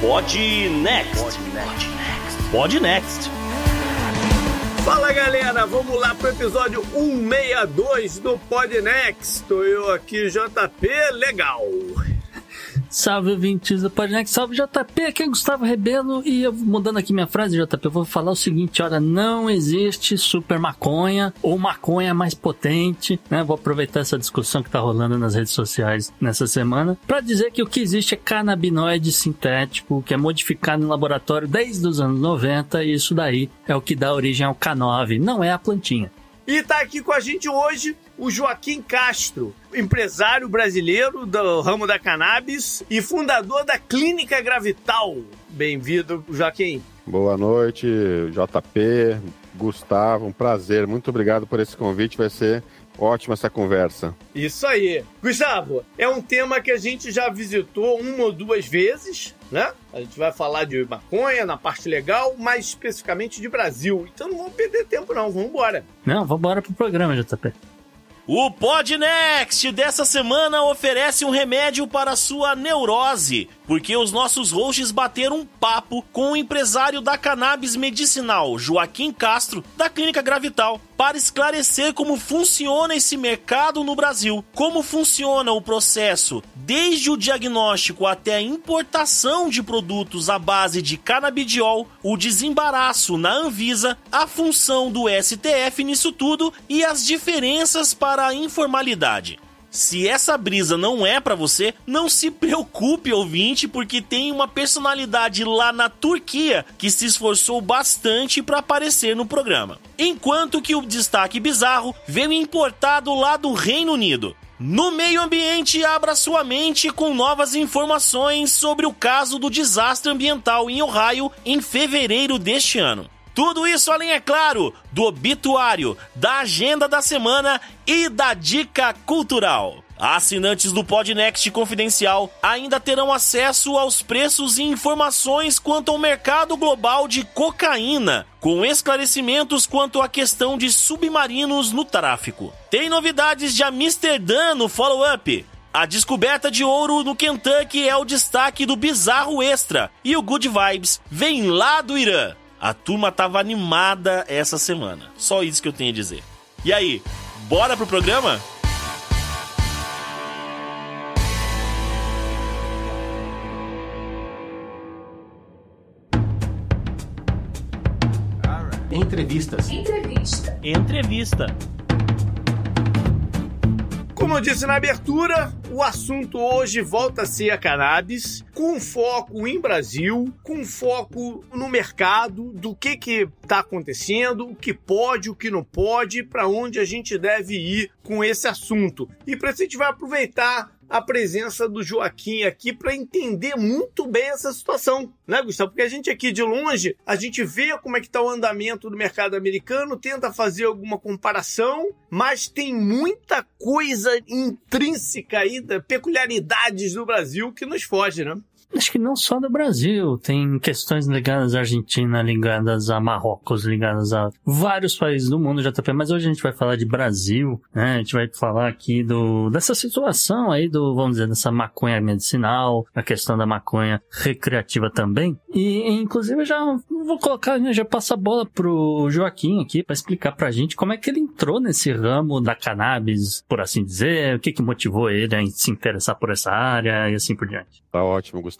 Pod Next. Pod Next. Fala galera, vamos lá pro episódio 162 do Pod Next. Eu aqui, JP Legal. Salve ouvintes do Podnext, salve JP, aqui é Gustavo Rebelo e eu mudando aqui minha frase, JP, eu vou falar o seguinte, olha, não existe super maconha ou maconha mais potente, né? Vou aproveitar essa discussão que tá rolando nas redes sociais nessa semana para dizer que o que existe é canabinoide sintético, que é modificado em laboratório desde os anos 90 e isso daí é o que dá origem ao K9, não é a plantinha. E tá aqui com a gente hoje o Joaquim Castro, empresário brasileiro do ramo da cannabis e fundador da Clínica Gravital. Bem-vindo, Joaquim. Boa noite, JP, Gustavo, um prazer. Muito obrigado por esse convite, vai ser ótima essa conversa. Isso aí. Gustavo, é um tema que a gente já visitou uma ou duas vezes, né? A gente vai falar de maconha na parte legal, mais especificamente de Brasil. Então não vamos perder tempo não, vamos embora. Não, vamos embora pro programa, JP. O Podnext dessa semana oferece um remédio para sua neurose, porque os nossos hosts bateram um papo com o empresário da cannabis medicinal, Joaquim Castro, da Clínica Gravital, para esclarecer como funciona esse mercado no Brasil, como funciona o processo desde o diagnóstico até a importação de produtos à base de canabidiol, o desembaraço na Anvisa, a função do STF nisso tudo e as diferenças para a informalidade. Se essa brisa não é para você, não se preocupe, ouvinte, porque tem uma personalidade lá na Turquia que se esforçou bastante para aparecer no programa. Enquanto que o destaque bizarro veio importado lá do Reino Unido. No meio ambiente, abra sua mente com novas informações sobre o caso do desastre ambiental em Ohio em fevereiro deste ano. Tudo isso além, é claro, do obituário, da agenda da semana e da dica cultural. Assinantes do Podnext Confidencial ainda terão acesso aos preços e informações quanto ao mercado global de cocaína, com esclarecimentos quanto à questão de submarinos no tráfico. Tem novidades de Amsterdã no follow-up. A descoberta de ouro no Kentucky é o destaque do Bizarro Extra e o Good Vibes vem lá do Irã. A turma tava animada essa semana. Só isso que eu tenho a dizer. E aí, bora pro programa? Entrevistas. Entrevista. Entrevista. Como eu disse na abertura, o assunto hoje volta a ser a cannabis, com foco em Brasil, com foco no mercado, do que que está acontecendo, o que pode, o que não pode, para onde a gente deve ir com esse assunto. E para isso a gente vai aproveitar a presença do Joaquim aqui para entender muito bem essa situação, né, Gustavo? Porque a gente aqui de longe, a gente vê como é que está o andamento do mercado americano, tenta fazer alguma comparação, mas tem muita coisa intrínseca aí, peculiaridades do Brasil que nos foge, né? Acho que não só do Brasil, tem questões ligadas à Argentina, ligadas a Marrocos, ligadas a vários países do mundo, JP, mas hoje a gente vai falar de Brasil, né? A gente vai falar aqui do, dessa situação aí do, vamos dizer, dessa maconha medicinal, a questão da maconha recreativa também. E, inclusive, eu já vou colocar, né, já passa a bola pro Joaquim aqui para explicar pra gente como é que ele entrou nesse ramo da cannabis, por assim dizer, o que que motivou ele a se interessar por essa área e assim por diante. Tá ótimo, Gustavo.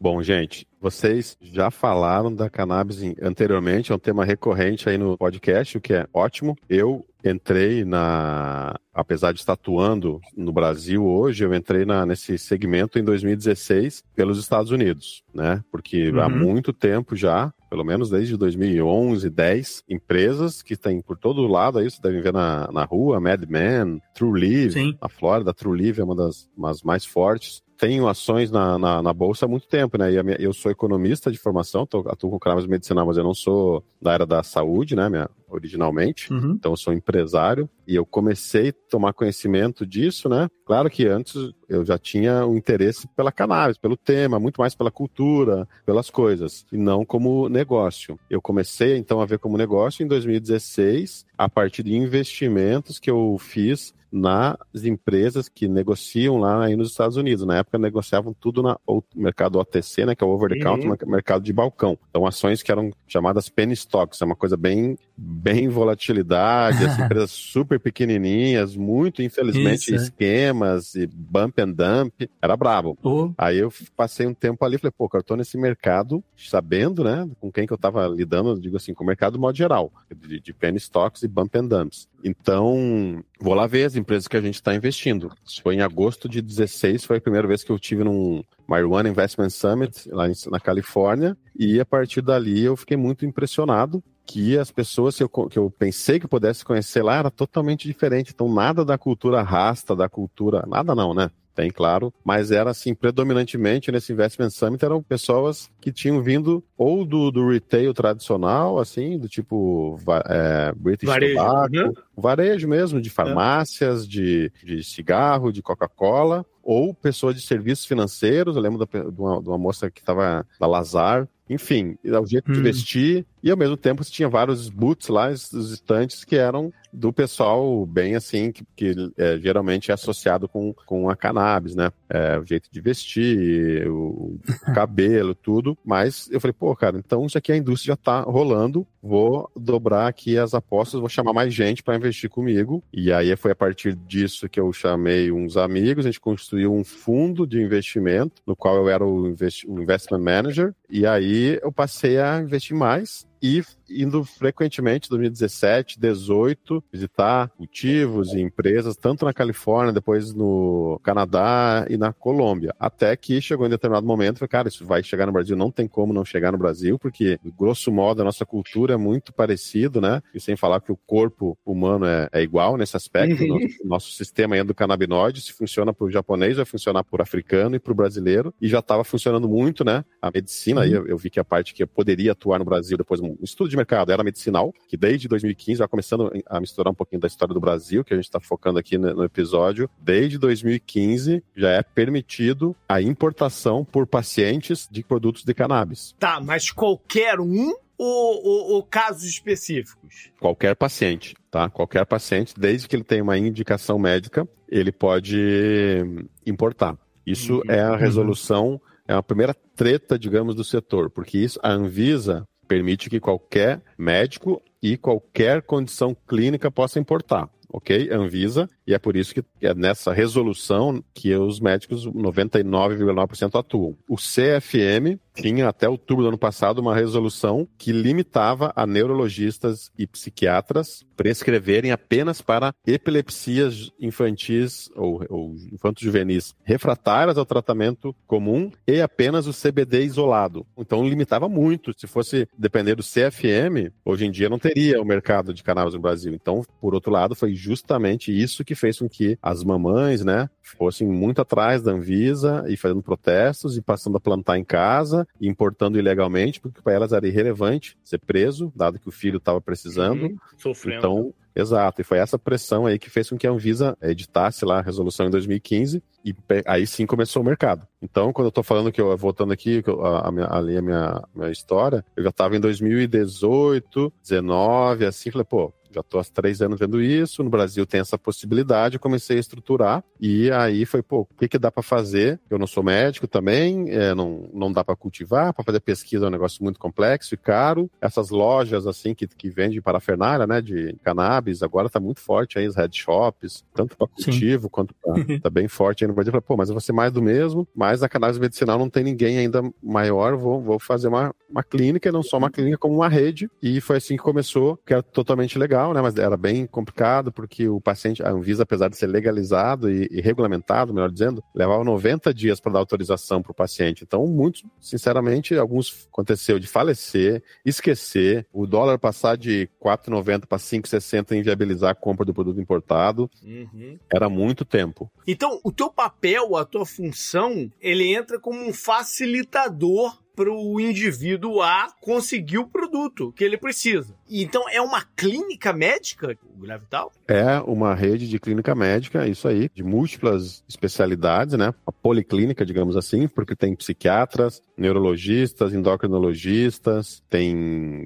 Bom, gente, vocês já falaram da cannabis anteriormente, é um tema recorrente aí no podcast, o que é ótimo. Eu entrei na. Apesar de estar atuando no Brasil hoje, eu entrei na, nesse segmento em 2016 pelos Estados Unidos, né? Porque uhum. há muito tempo já pelo menos desde 2011, 10 empresas que tem por todo lado aí, você deve ver na, na rua, Mad Men, True Live, Sim. a Flórida, True Live é uma das mais fortes. Tenho ações na, na, na, bolsa há muito tempo, né? E minha, eu sou economista de formação, tô, atuo com cannabis medicinal, mas eu não sou da área da saúde, né? Minha, originalmente. Uhum. Então eu sou empresário e eu comecei a tomar conhecimento disso, né? Claro que antes eu já tinha o um interesse pela cannabis, pelo tema, muito mais pela cultura, pelas coisas, e não como negócio. Eu comecei então a ver como negócio em 2016, a partir de investimentos que eu fiz nas empresas que negociam lá aí nos Estados Unidos. Na época negociavam tudo no mercado OTC, né, que é o over the counter, uhum. mercado de balcão. Então ações que eram chamadas penny stocks, é uma coisa bem bem volatilidade, as empresas super pequenininhas, muito infelizmente Isso, é. esquemas e bump and dump, era brabo. Oh. Aí eu passei um tempo ali, falei, pô, eu tô nesse mercado, sabendo, né, com quem que eu tava lidando, digo assim, com o mercado modo geral, de, de penny stocks e bump and dumps. Então, vou lá ver as empresas que a gente está investindo. Isso foi em agosto de 16, foi a primeira vez que eu tive num Marijuana Investment Summit lá na Califórnia, e a partir dali eu fiquei muito impressionado que as pessoas que eu, que eu pensei que pudesse conhecer lá era totalmente diferente. Então, nada da cultura rasta, da cultura. Nada não, né? Tem, claro, mas era assim, predominantemente nesse Investment Summit eram pessoas que tinham vindo ou do, do retail tradicional, assim, do tipo é, British varejo, Tobacco, né? varejo mesmo, de farmácias, é. de, de cigarro, de Coca-Cola, ou pessoas de serviços financeiros. Eu lembro da, de, uma, de uma moça que estava da Lazar, enfim, o jeito hum. de vestir, e ao mesmo tempo você tinha vários boots lá, os estantes que eram do pessoal bem assim, que, que é, geralmente é associado com, com a cannabis, né? É, o jeito de vestir, o, o cabelo, tudo. Mas eu falei, pô, cara, então isso aqui a indústria já tá rolando, vou dobrar aqui as apostas, vou chamar mais gente para investir comigo. E aí foi a partir disso que eu chamei uns amigos, a gente construiu um fundo de investimento, no qual eu era o, invest, o investment manager, e aí eu passei a investir mais e indo frequentemente, 2017, 2018, visitar cultivos e empresas, tanto na Califórnia, depois no Canadá e na Colômbia. Até que chegou em determinado momento, falei, cara, isso vai chegar no Brasil, não tem como não chegar no Brasil, porque, grosso modo, a nossa cultura é muito parecido, né? E sem falar que o corpo humano é, é igual nesse aspecto. Uhum. Nosso, nosso sistema é endocannabinoide, se funciona para o japonês, vai funcionar para o africano e para o brasileiro. E já estava funcionando muito, né? A medicina, uhum. aí eu, eu vi que a parte que poderia atuar no Brasil depois um estudo de mercado era medicinal, que desde 2015, já começando a misturar um pouquinho da história do Brasil, que a gente está focando aqui no episódio, desde 2015 já é permitido a importação por pacientes de produtos de cannabis. Tá, mas qualquer um ou, ou, ou, casos específicos? Qualquer paciente, tá? Qualquer paciente, desde que ele tenha uma indicação médica, ele pode importar. Isso uhum. é a resolução, é a primeira treta, digamos, do setor, porque isso a Anvisa permite que qualquer médico e qualquer condição clínica possa importar ok? Anvisa, e é por isso que é nessa resolução que os médicos 99,9% atuam. O CFM tinha até outubro do ano passado uma resolução que limitava a neurologistas e psiquiatras prescreverem apenas para epilepsias infantis ou, ou infanto-juvenis refratárias ao tratamento comum e apenas o CBD isolado. Então limitava muito. Se fosse depender do CFM, hoje em dia não teria o mercado de cannabis no Brasil. Então, por outro lado, foi justamente isso que fez com que as mamães, né, fossem muito atrás da Anvisa e fazendo protestos e passando a plantar em casa e importando ilegalmente, porque para elas era irrelevante ser preso, dado que o filho estava precisando. Uhum, sofrendo. Então, Exato, e foi essa pressão aí que fez com que a Anvisa editasse lá a resolução em 2015 e aí sim começou o mercado. Então, quando eu tô falando que eu, voltando aqui, a, a minha, ali a minha, minha história, eu já tava em 2018, 19, assim, falei, pô, já estou há três anos vendo isso, no Brasil tem essa possibilidade, eu comecei a estruturar, e aí foi, pô, o que, que dá para fazer? Eu não sou médico também, é, não, não dá para cultivar, para fazer pesquisa é um negócio muito complexo e caro. Essas lojas, assim, que, que vendem parafernália, né, de cannabis, agora tá muito forte aí, os head shops, tanto para cultivo Sim. quanto pra, tá bem forte aí no Brasil. Eu falei, pô, mas eu vou ser mais do mesmo, mas a cannabis medicinal não tem ninguém ainda maior, vou, vou fazer uma, uma clínica, não só uma clínica, como uma rede, e foi assim que começou, que era totalmente legal né? Mas era bem complicado porque o paciente, a Anvisa, apesar de ser legalizado e, e regulamentado, melhor dizendo, levava 90 dias para dar autorização para o paciente. Então, muitos, sinceramente, alguns aconteceu de falecer, esquecer, o dólar passar de 4,90 para 5,60 e inviabilizar a compra do produto importado. Uhum. Era muito tempo. Então, o teu papel, a tua função, ele entra como um facilitador para o indivíduo A conseguir o produto que ele precisa. Então é uma clínica médica, o Gravital? É uma rede de clínica médica, isso aí, de múltiplas especialidades, né? A policlínica, digamos assim, porque tem psiquiatras, neurologistas, endocrinologistas, tem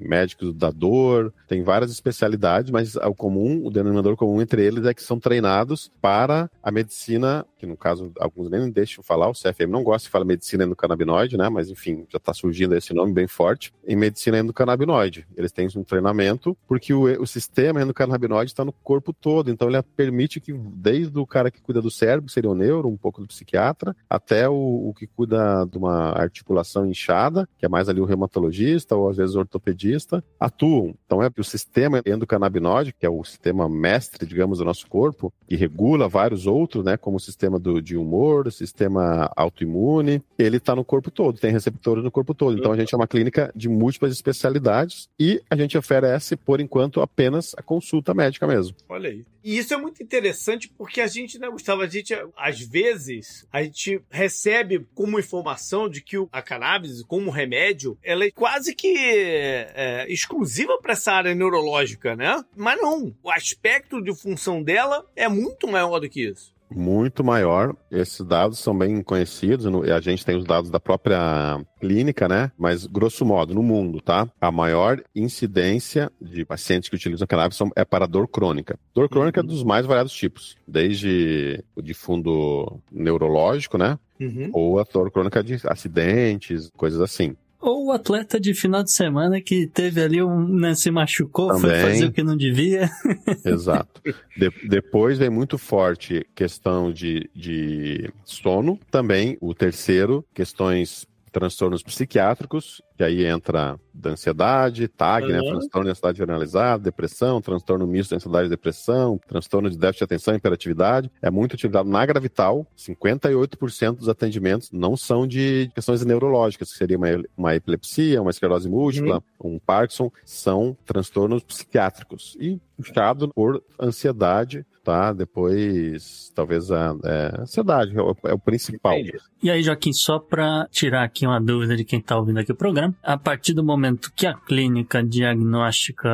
médicos da dor, tem várias especialidades, mas o comum, o denominador comum entre eles é que são treinados para a medicina, que no caso alguns nem deixam falar, o CFM não gosta de falar medicina endocannabinoide, né? Mas enfim, já está surgindo esse nome bem forte, em medicina endocannabinoide. Eles têm um treinamento porque o, o sistema endocannabinoide está no corpo todo, então ele permite que, desde o cara que cuida do cérebro, que seria o neuro, um pouco do psiquiatra, até o, o que cuida de uma articulação inchada, que é mais ali o reumatologista ou às vezes o ortopedista, atuam. Então é o sistema endocannabinoide, que é o sistema mestre, digamos, do nosso corpo, que regula vários outros, né, como o sistema do, de humor, o sistema autoimune, ele está no corpo todo, tem receptores no corpo todo. Então a gente é uma clínica de múltiplas especialidades e a gente oferece, por enquanto, apenas a consulta médica mesmo. Olha aí. E isso é muito interessante porque a gente, né, Gustavo, a gente, às vezes, a gente recebe como informação de que a cannabis, como remédio, ela é quase que é, exclusiva para essa área neurológica, né? Mas não. O aspecto de função dela é muito maior do que isso muito maior. Esses dados são bem conhecidos, a gente tem os dados da própria clínica, né? Mas, grosso modo, no mundo, tá? A maior incidência de pacientes que utilizam cannabis é para dor crônica. Dor crônica uhum. é dos mais variados tipos, desde o de fundo neurológico, né? Uhum. Ou a dor crônica de acidentes, coisas assim. Ou o atleta de final de semana que teve ali um. Né, se machucou, Também. foi fazer o que não devia. Exato. De, depois vem muito forte questão de, de sono. Também o terceiro, questões transtornos psiquiátricos, que aí entra da ansiedade, TAG, uhum. né, transtorno de ansiedade generalizada, depressão, transtorno misto de ansiedade e depressão, transtorno de déficit de atenção e hiperatividade. É muito utilizado na Gravital. 58% dos atendimentos não são de questões neurológicas, que seria uma, uma epilepsia, uma esclerose múltipla, uhum. um Parkinson, são transtornos psiquiátricos. E puxado por ansiedade tá? Depois, talvez a é, ansiedade é o, é o principal. E aí, Joaquim, só para tirar aqui uma dúvida de quem está ouvindo aqui o programa, a partir do momento que a clínica diagnostica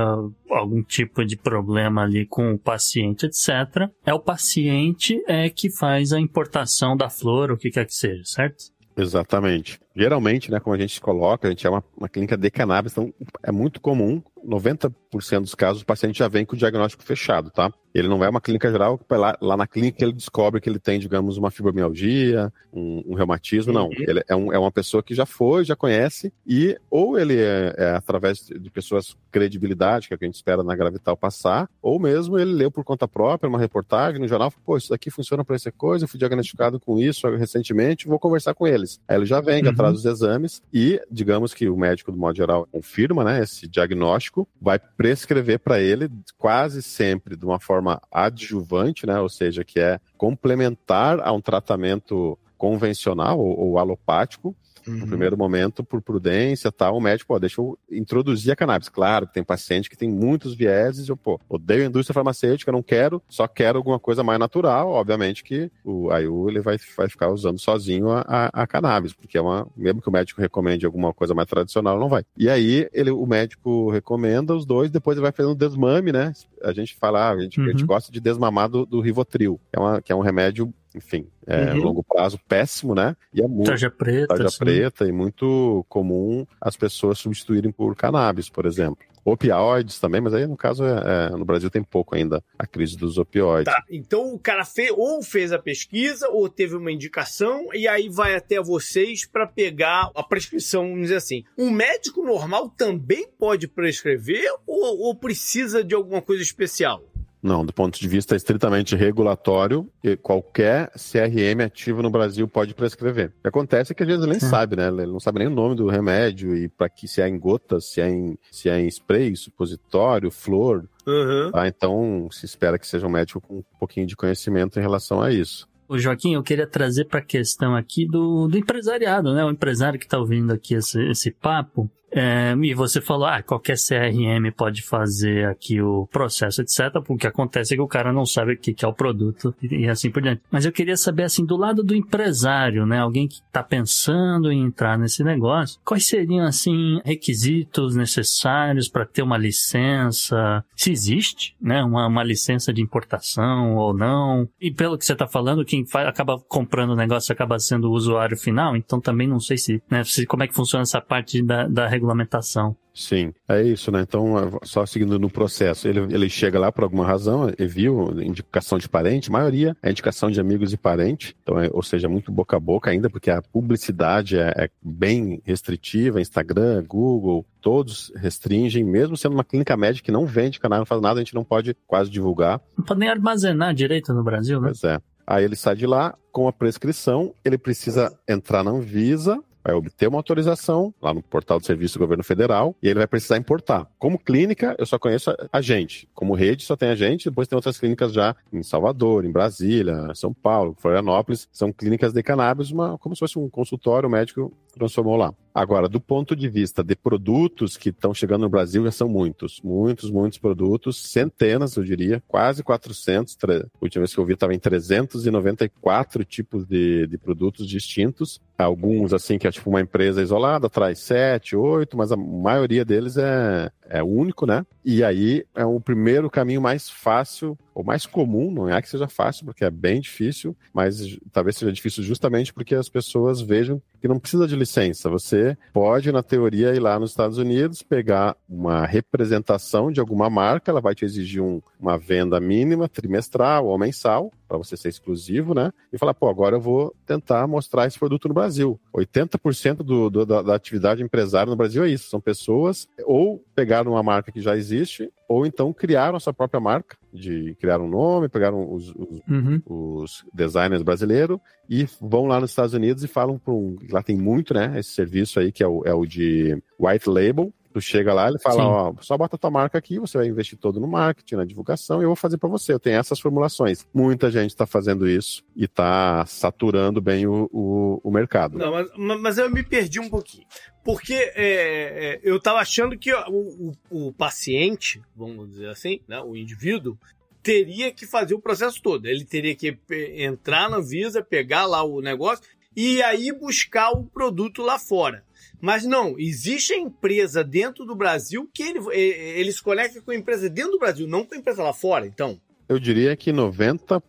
algum tipo de problema ali com o paciente, etc., é o paciente é que faz a importação da flor, o que quer que seja, certo? Exatamente. Geralmente, né, como a gente coloca, a gente é uma, uma clínica de cannabis, então é muito comum 90% dos casos o paciente já vem com o diagnóstico fechado, tá? Ele não é uma clínica geral, lá, lá na clínica ele descobre que ele tem, digamos, uma fibromialgia, um, um reumatismo, não. Uhum. Ele é, um, é, uma pessoa que já foi, já conhece, e ou ele é, é, através de pessoas credibilidade, que é o que a gente espera na Gravital passar, ou mesmo ele leu por conta própria uma reportagem no jornal, pô, isso daqui funciona para essa coisa, eu fui diagnosticado com isso recentemente, vou conversar com eles. Aí ele já vem uhum. Atrás dos exames e, digamos que o médico, do modo geral, confirma, né, esse diagnóstico diagnóstico, vai prescrever para ele quase sempre de uma forma adjuvante, né? Ou seja, que é complementar a um tratamento convencional ou, ou alopático, Uhum. No primeiro momento, por prudência, tal, o médico, pô, deixa eu introduzir a cannabis. Claro que tem paciente que tem muitos vieses, eu, pô, odeio a indústria farmacêutica, não quero, só quero alguma coisa mais natural, obviamente que o, aí ele vai, vai ficar usando sozinho a, a, a, cannabis, porque é uma, mesmo que o médico recomende alguma coisa mais tradicional, não vai. E aí ele, o médico recomenda os dois, depois ele vai fazendo desmame, né? A gente fala, a gente, uhum. a gente gosta de desmamar do, do Rivotril, que é, uma, que é um remédio enfim, é uhum. longo prazo péssimo, né? E é muito. Tarja preta. Tarja preta e muito comum as pessoas substituírem por cannabis, por exemplo. Opioides também, mas aí no caso é, é, no Brasil tem pouco ainda a crise dos opioides. Tá, então o cara fez, ou fez a pesquisa ou teve uma indicação e aí vai até vocês para pegar a prescrição, vamos dizer assim. Um médico normal também pode prescrever ou, ou precisa de alguma coisa especial? Não, do ponto de vista estritamente regulatório, qualquer CRM ativo no Brasil pode prescrever. O que acontece é que às vezes ele nem sabe, né? Ele não sabe nem o nome do remédio e para que se é em gotas, se é em, se é em spray, supositório, flor. Uhum. Tá? Então se espera que seja um médico com um pouquinho de conhecimento em relação a isso. O Joaquim, eu queria trazer para a questão aqui do, do empresariado, né? O empresário que está ouvindo aqui esse, esse papo. E você falou, ah, qualquer CRM pode fazer aqui o processo, etc. O que acontece é que o cara não sabe o que é o produto e, e assim por diante. Mas eu queria saber, assim, do lado do empresário, né? Alguém que está pensando em entrar nesse negócio, quais seriam, assim, requisitos necessários para ter uma licença? Se existe, né? Uma, uma licença de importação ou não? E pelo que você está falando, quem faz, acaba comprando o negócio acaba sendo o usuário final, então também não sei se, né? Se, como é que funciona essa parte da, da regulamentação. Sim, é isso, né? Então, é, só seguindo no processo, ele, ele chega lá por alguma razão, ele viu indicação de parente, maioria é indicação de amigos e parente, então, é, ou seja, muito boca a boca ainda, porque a publicidade é, é bem restritiva, Instagram, Google, todos restringem, mesmo sendo uma clínica médica que não vende canal, não faz nada, a gente não pode quase divulgar. Não pode nem armazenar direito no Brasil, né? Pois é. Aí ele sai de lá com a prescrição, ele precisa entrar na Anvisa, vai obter uma autorização lá no portal do Serviço do Governo Federal e ele vai precisar importar. Como clínica, eu só conheço a gente. Como rede, só tem a gente. Depois tem outras clínicas já em Salvador, em Brasília, São Paulo, Florianópolis. São clínicas de cannabis, uma, como se fosse um consultório médico transformou lá. Agora, do ponto de vista de produtos que estão chegando no Brasil, já são muitos, muitos, muitos produtos, centenas, eu diria, quase 400. A última vez que eu vi estava em 394 tipos de, de produtos distintos. Alguns, assim, que é tipo uma empresa isolada, traz sete, oito, mas a maioria deles é, é único, né? E aí é o primeiro caminho mais fácil, ou mais comum, não é que seja fácil, porque é bem difícil, mas talvez seja difícil justamente porque as pessoas vejam que não precisa de licença. Você pode, na teoria, ir lá nos Estados Unidos, pegar uma representação de alguma marca, ela vai te exigir um, uma venda mínima, trimestral ou mensal, para você ser exclusivo, né? E falar, pô, agora eu vou tentar mostrar esse produto no Brasil. 80% do, do da, da, atividade empresária no Brasil é isso. São pessoas ou pegaram uma marca que já existe, ou então criaram a sua própria marca, de criar um nome, pegaram os, os, uhum. os designers brasileiros e vão lá nos Estados Unidos e falam para um. Lá tem muito, né? Esse serviço aí que é o, é o de white label, Tu chega lá, ele fala, Sim. ó, só bota tua marca aqui, você vai investir todo no marketing, na divulgação, e eu vou fazer para você. Eu tenho essas formulações. Muita gente está fazendo isso e está saturando bem o, o, o mercado. Não, mas, mas, eu me perdi um pouquinho. Porque é, é, eu estava achando que o, o, o, paciente, vamos dizer assim, né, o indivíduo, teria que fazer o processo todo. Ele teria que entrar na Visa, pegar lá o negócio e aí buscar o produto lá fora. Mas não, existe a empresa dentro do Brasil que ele, ele se conecta com a empresa dentro do Brasil, não com a empresa lá fora, então. Eu diria que 90%,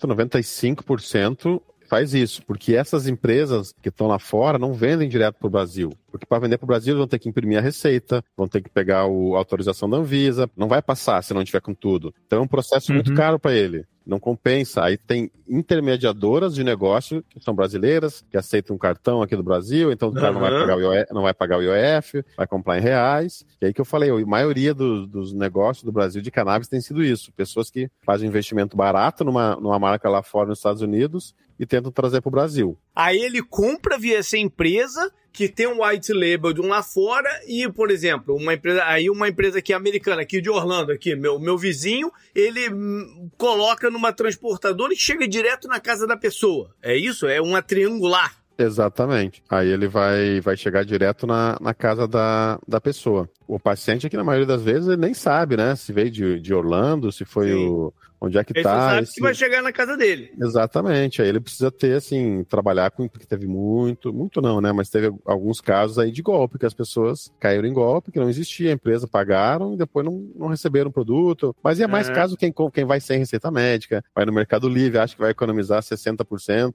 95% faz isso, porque essas empresas que estão lá fora não vendem direto para o Brasil. Porque para vender para o Brasil vão ter que imprimir a receita, vão ter que pegar o, a autorização da Anvisa, não vai passar se não tiver com tudo. Então é um processo uhum. muito caro para ele não compensa. Aí tem intermediadoras de negócio que são brasileiras, que aceitam um cartão aqui do Brasil, então o cara uhum. não, vai pagar o IOF, não vai pagar o IOF, vai comprar em reais. E aí que eu falei, a maioria do, dos negócios do Brasil de cannabis tem sido isso. Pessoas que fazem investimento barato numa, numa marca lá fora nos Estados Unidos e tentam trazer para o Brasil. Aí ele compra via essa empresa que tem um white label de um lá fora e, por exemplo, uma empresa, aí uma empresa aqui americana, aqui de Orlando, aqui, meu, meu vizinho, ele hum, coloca numa transportadora e chega direto na casa da pessoa. É isso? É uma triangular. Exatamente. Aí ele vai, vai chegar direto na, na casa da, da pessoa. O paciente aqui, na maioria das vezes, ele nem sabe, né? Se veio de, de Orlando, se foi o, onde é que ele tá. Ele sabe esse... que vai chegar na casa dele. Exatamente. Aí ele precisa ter, assim, trabalhar com. Porque teve muito, muito não, né? Mas teve alguns casos aí de golpe, que as pessoas caíram em golpe, que não existia, a empresa pagaram e depois não, não receberam o produto. Mas é mais uhum. caso quem, quem vai sem receita médica, vai no Mercado Livre, acha que vai economizar 60%,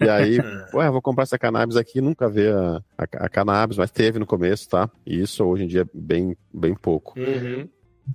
e aí, ué, vou comprar essa cannabis aqui, nunca vê a, a, a cannabis, mas teve no começo, tá? E isso hoje em dia é bem, bem pouco. Uhum.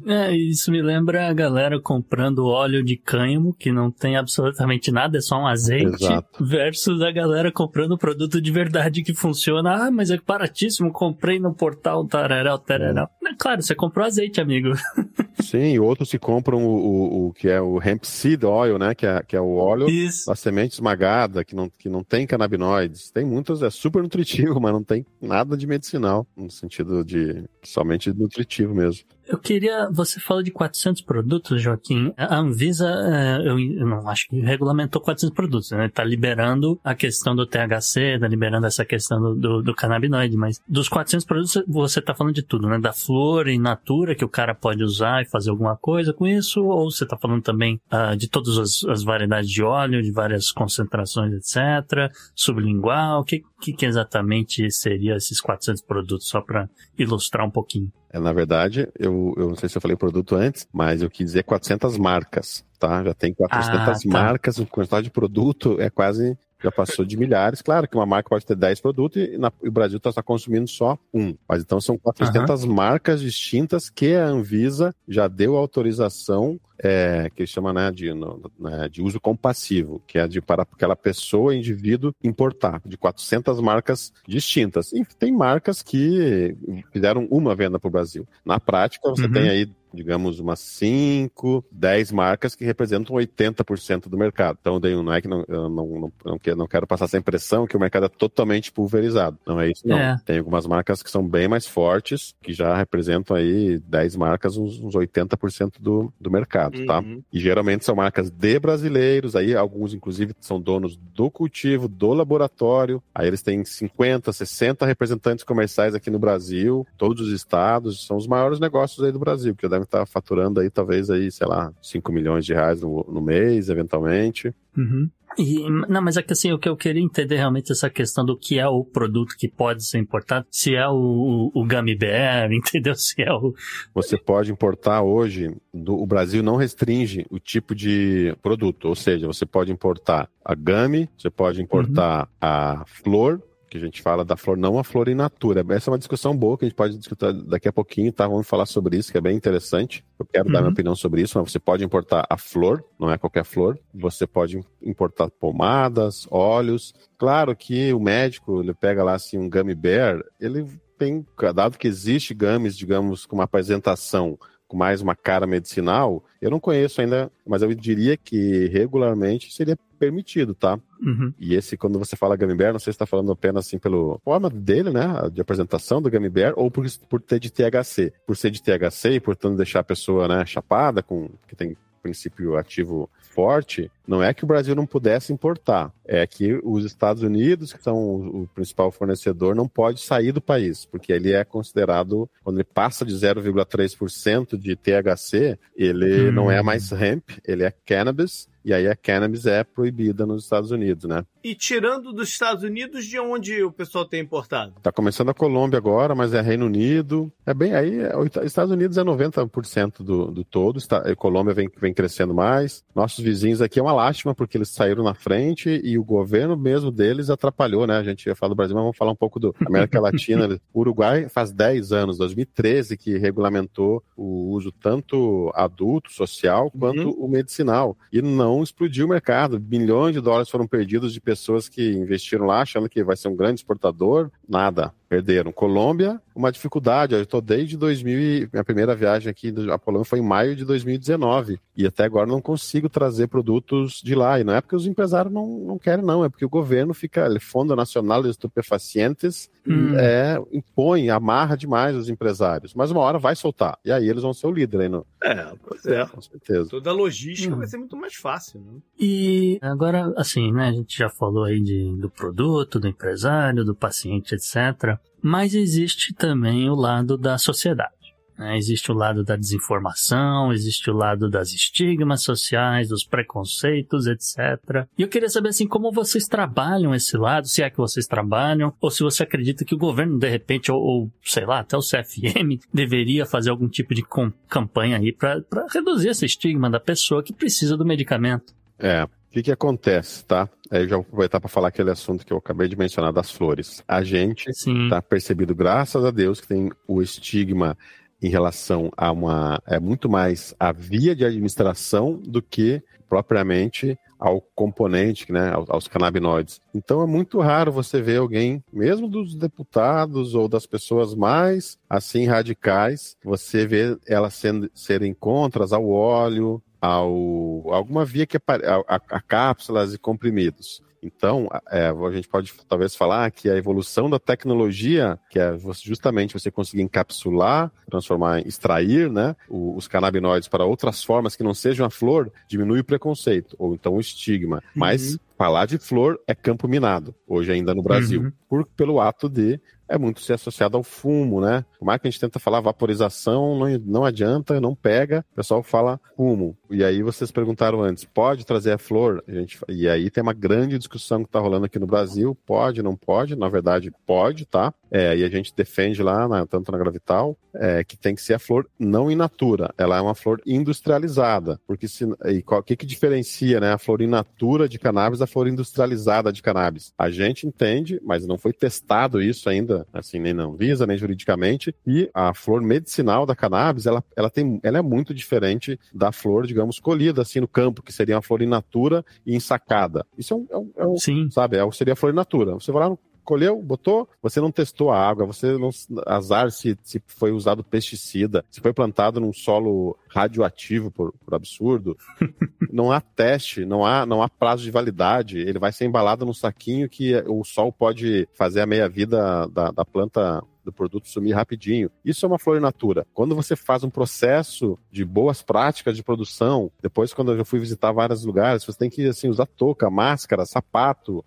É, isso me lembra a galera comprando óleo de cânhamo, que não tem absolutamente nada, é só um azeite, Exato. versus a galera comprando produto de verdade que funciona. Ah, mas é baratíssimo, comprei no portal tararel, tararel. É. Claro, você comprou azeite, amigo. Sim, outros se compram o, o, o, que é o hemp seed oil, né, que é, que é o óleo Isso. da semente esmagada, que não, que não tem canabinoides. Tem muitos, é super nutritivo, mas não tem nada de medicinal, no sentido de somente nutritivo mesmo. Eu queria. Você fala de 400 produtos, Joaquim. A Anvisa, é, eu, não acho que regulamentou 400 produtos, né? Tá liberando a questão do THC, tá liberando essa questão do, do, do canabinoide, mas dos 400 produtos você tá falando de tudo, né? Da flor in natura que o cara pode usar e fazer alguma coisa com isso, ou você tá falando também uh, de todas as, as, variedades de óleo, de várias concentrações, etc. Sublingual, o que, que, que exatamente seria esses 400 produtos, só para ilustrar um pouquinho? É, na verdade, eu, eu não sei se eu falei produto antes, mas eu quis dizer 400 marcas, tá? Já tem 400 ah, tá. marcas, o quantidade de produto é quase já passou de milhares. Claro que uma marca pode ter 10 produtos e, na, e o Brasil está consumindo só um. Mas então são 400 uhum. marcas distintas que a Anvisa já deu autorização é, que chama né, de, no, né, de uso compassivo, que é de para aquela pessoa, indivíduo, importar, de 400 marcas distintas. E tem marcas que fizeram uma venda para o Brasil. Na prática, você uhum. tem aí digamos, umas 5, 10 marcas que representam 80% do mercado. Então, daí não é que não, eu não, não, não, quero, não quero passar essa impressão que o mercado é totalmente pulverizado. Não é isso, não. É. Tem algumas marcas que são bem mais fortes, que já representam aí 10 marcas, uns, uns 80% do, do mercado, tá? uhum. tá? E geralmente são marcas de brasileiros, aí alguns, inclusive, são donos do cultivo, do laboratório. Aí eles têm 50, 60 representantes comerciais aqui no Brasil, todos os estados, são os maiores negócios aí do Brasil, porque devem devem estar faturando aí, talvez, aí, sei lá, 5 milhões de reais no, no mês, eventualmente. Uhum. E, não, mas é que assim, o que eu queria entender realmente é essa questão do que é o produto que pode ser importado, se é o, o, o Gummy Bear, entendeu? Se é o... Você pode importar hoje, do, o Brasil não restringe o tipo de produto, ou seja, você pode importar a gummy, você pode importar uhum. a flor, que a gente fala da flor, não a flor in natura. Essa é uma discussão boa que a gente pode discutir daqui a pouquinho, tá? Vamos falar sobre isso, que é bem interessante. Eu quero uhum. dar minha uhum. opinião sobre isso, mas você pode importar a flor, não é qualquer flor. Você pode importar pomadas, óleos. Claro que o médico, ele pega lá assim um gummy bear, ele tem, dado que existe gummies, digamos, com uma apresentação com mais uma cara medicinal, eu não conheço ainda, mas eu diria que regularmente seria permitido, tá? Uhum. E esse, quando você fala Gummy Bear, não sei se está falando apenas assim pelo forma dele, né? De apresentação do Gummy Bear, ou por, por ter de THC. Por ser de THC e, portanto, deixar a pessoa né, chapada, com, que tem princípio ativo forte, não é que o Brasil não pudesse importar, é que os Estados Unidos, que são o principal fornecedor, não pode sair do país, porque ele é considerado, quando ele passa de 0,3% de THC, ele hum. não é mais hemp, ele é cannabis, e aí a cannabis é proibida nos Estados Unidos, né? E tirando dos Estados Unidos, de onde o pessoal tem importado? Tá começando a Colômbia agora, mas é Reino Unido. É bem aí, Estados Unidos é 90% do, do todo, a Colômbia vem, vem crescendo mais. Nossos vizinhos aqui é uma lástima, porque eles saíram na frente e o governo mesmo deles atrapalhou, né? A gente ia falar do Brasil, mas vamos falar um pouco do América Latina. o Uruguai faz 10 anos, 2013, que regulamentou o uso tanto adulto, social, quanto uhum. o medicinal. E não explodiu o mercado. Bilhões de dólares foram perdidos de pessoas que investiram lá achando que vai ser um grande exportador. Nada perderam. Colômbia, uma dificuldade. Eu estou desde 2000, minha primeira viagem aqui a Colômbia foi em maio de 2019 e até agora não consigo trazer produtos de lá. E não é porque os empresários não, não querem, não, é porque o governo fica, o Fundo Nacional de Estupefacientes hum. é, impõe, amarra demais os empresários. Mas uma hora vai soltar e aí eles vão ser o líder aí no. É, pois é. Com certeza. Toda a logística hum. vai ser muito mais fácil, né? E agora, assim, né, a gente já falou aí de, do produto, do empresário, do paciente, etc. Mas existe também o lado da sociedade. Né? Existe o lado da desinformação, existe o lado das estigmas sociais, dos preconceitos, etc. E eu queria saber assim como vocês trabalham esse lado, se é que vocês trabalham, ou se você acredita que o governo, de repente, ou, ou sei lá, até o CFM, deveria fazer algum tipo de campanha aí para reduzir esse estigma da pessoa que precisa do medicamento. É, o que, que acontece, tá? Aí eu já vou aproveitar para falar aquele assunto que eu acabei de mencionar das flores. A gente está percebido, graças a Deus, que tem o estigma em relação a uma. É muito mais a via de administração do que propriamente ao componente, né, aos canabinoides. Então é muito raro você ver alguém, mesmo dos deputados ou das pessoas mais assim radicais, você vê elas sendo, serem contras ao óleo, ao alguma via que a, a, a cápsulas e comprimidos. Então, é, a gente pode talvez falar que a evolução da tecnologia, que é justamente você conseguir encapsular, transformar, extrair né, os canabinoides para outras formas que não sejam a flor, diminui o preconceito, ou então o estigma. Uhum. Falar de flor é campo minado, hoje ainda no Brasil, uhum. por, pelo ato de é muito ser associado ao fumo, né? Como é que a gente tenta falar vaporização, não, não adianta, não pega, o pessoal fala fumo. E aí vocês perguntaram antes, pode trazer a flor? A gente, e aí tem uma grande discussão que está rolando aqui no Brasil, pode, não pode? Na verdade, pode, tá? É, e a gente defende lá, na, tanto na Gravital, é, que tem que ser a flor não in natura, ela é uma flor industrializada, porque se, o que que diferencia, né, a flor in natura de cannabis da flor industrializada de cannabis? A gente entende, mas não foi testado isso ainda assim, nem não visa, nem juridicamente. E a flor medicinal da cannabis, ela, ela, tem, ela é muito diferente da flor, digamos, colhida assim no campo, que seria uma flor in natura e ensacada. Isso é um, é um, é um Sim. sabe, é, seria a flor in natura. Você vai lá no colheu, botou, você não testou a água, você não azar se, se foi usado pesticida, se foi plantado num solo radioativo por, por absurdo. não há teste, não há, não há prazo de validade. Ele vai ser embalado num saquinho que o sol pode fazer a meia-vida da, da planta do produto sumir rapidinho. Isso é uma flor natura. Quando você faz um processo de boas práticas de produção, depois quando eu fui visitar vários lugares, você tem que assim usar touca, máscara, sapato,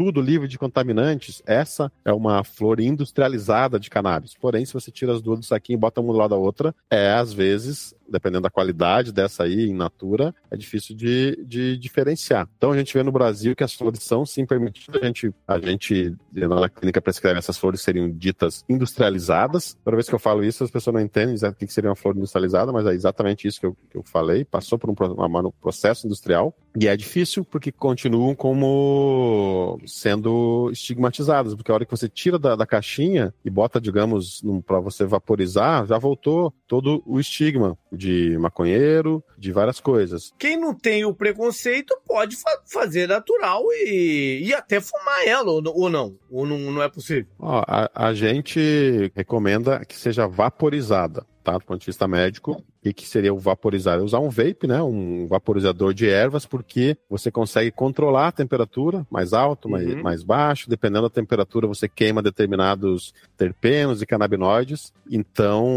tudo livre de contaminantes. Essa é uma flor industrializada de cannabis. Porém, se você tira as duas do saquinho e bota uma do lado da outra, é às vezes dependendo da qualidade dessa aí em natura, é difícil de, de diferenciar. Então a gente vê no Brasil que as flores são sim permitidas, a gente, a gente na clínica prescreve essas flores seriam ditas industrializadas. Toda vez que eu falo isso, as pessoas não entendem o que seria uma flor industrializada, mas é exatamente isso que eu, que eu falei, passou por um, um processo industrial. E é difícil porque continuam como sendo estigmatizadas, porque a hora que você tira da, da caixinha e bota, digamos, para você vaporizar, já voltou todo o estigma de maconheiro, de várias coisas. Quem não tem o preconceito pode fa fazer natural e, e até fumar ela, ou, ou não? Ou não, não é possível? Ó, a, a gente recomenda que seja vaporizada tá? Do ponto de vista médico. E que seria o vaporizar? É usar um vape, né? Um vaporizador de ervas, porque você consegue controlar a temperatura, mais alto, uhum. mais, mais baixo. Dependendo da temperatura, você queima determinados terpenos e canabinoides. Então,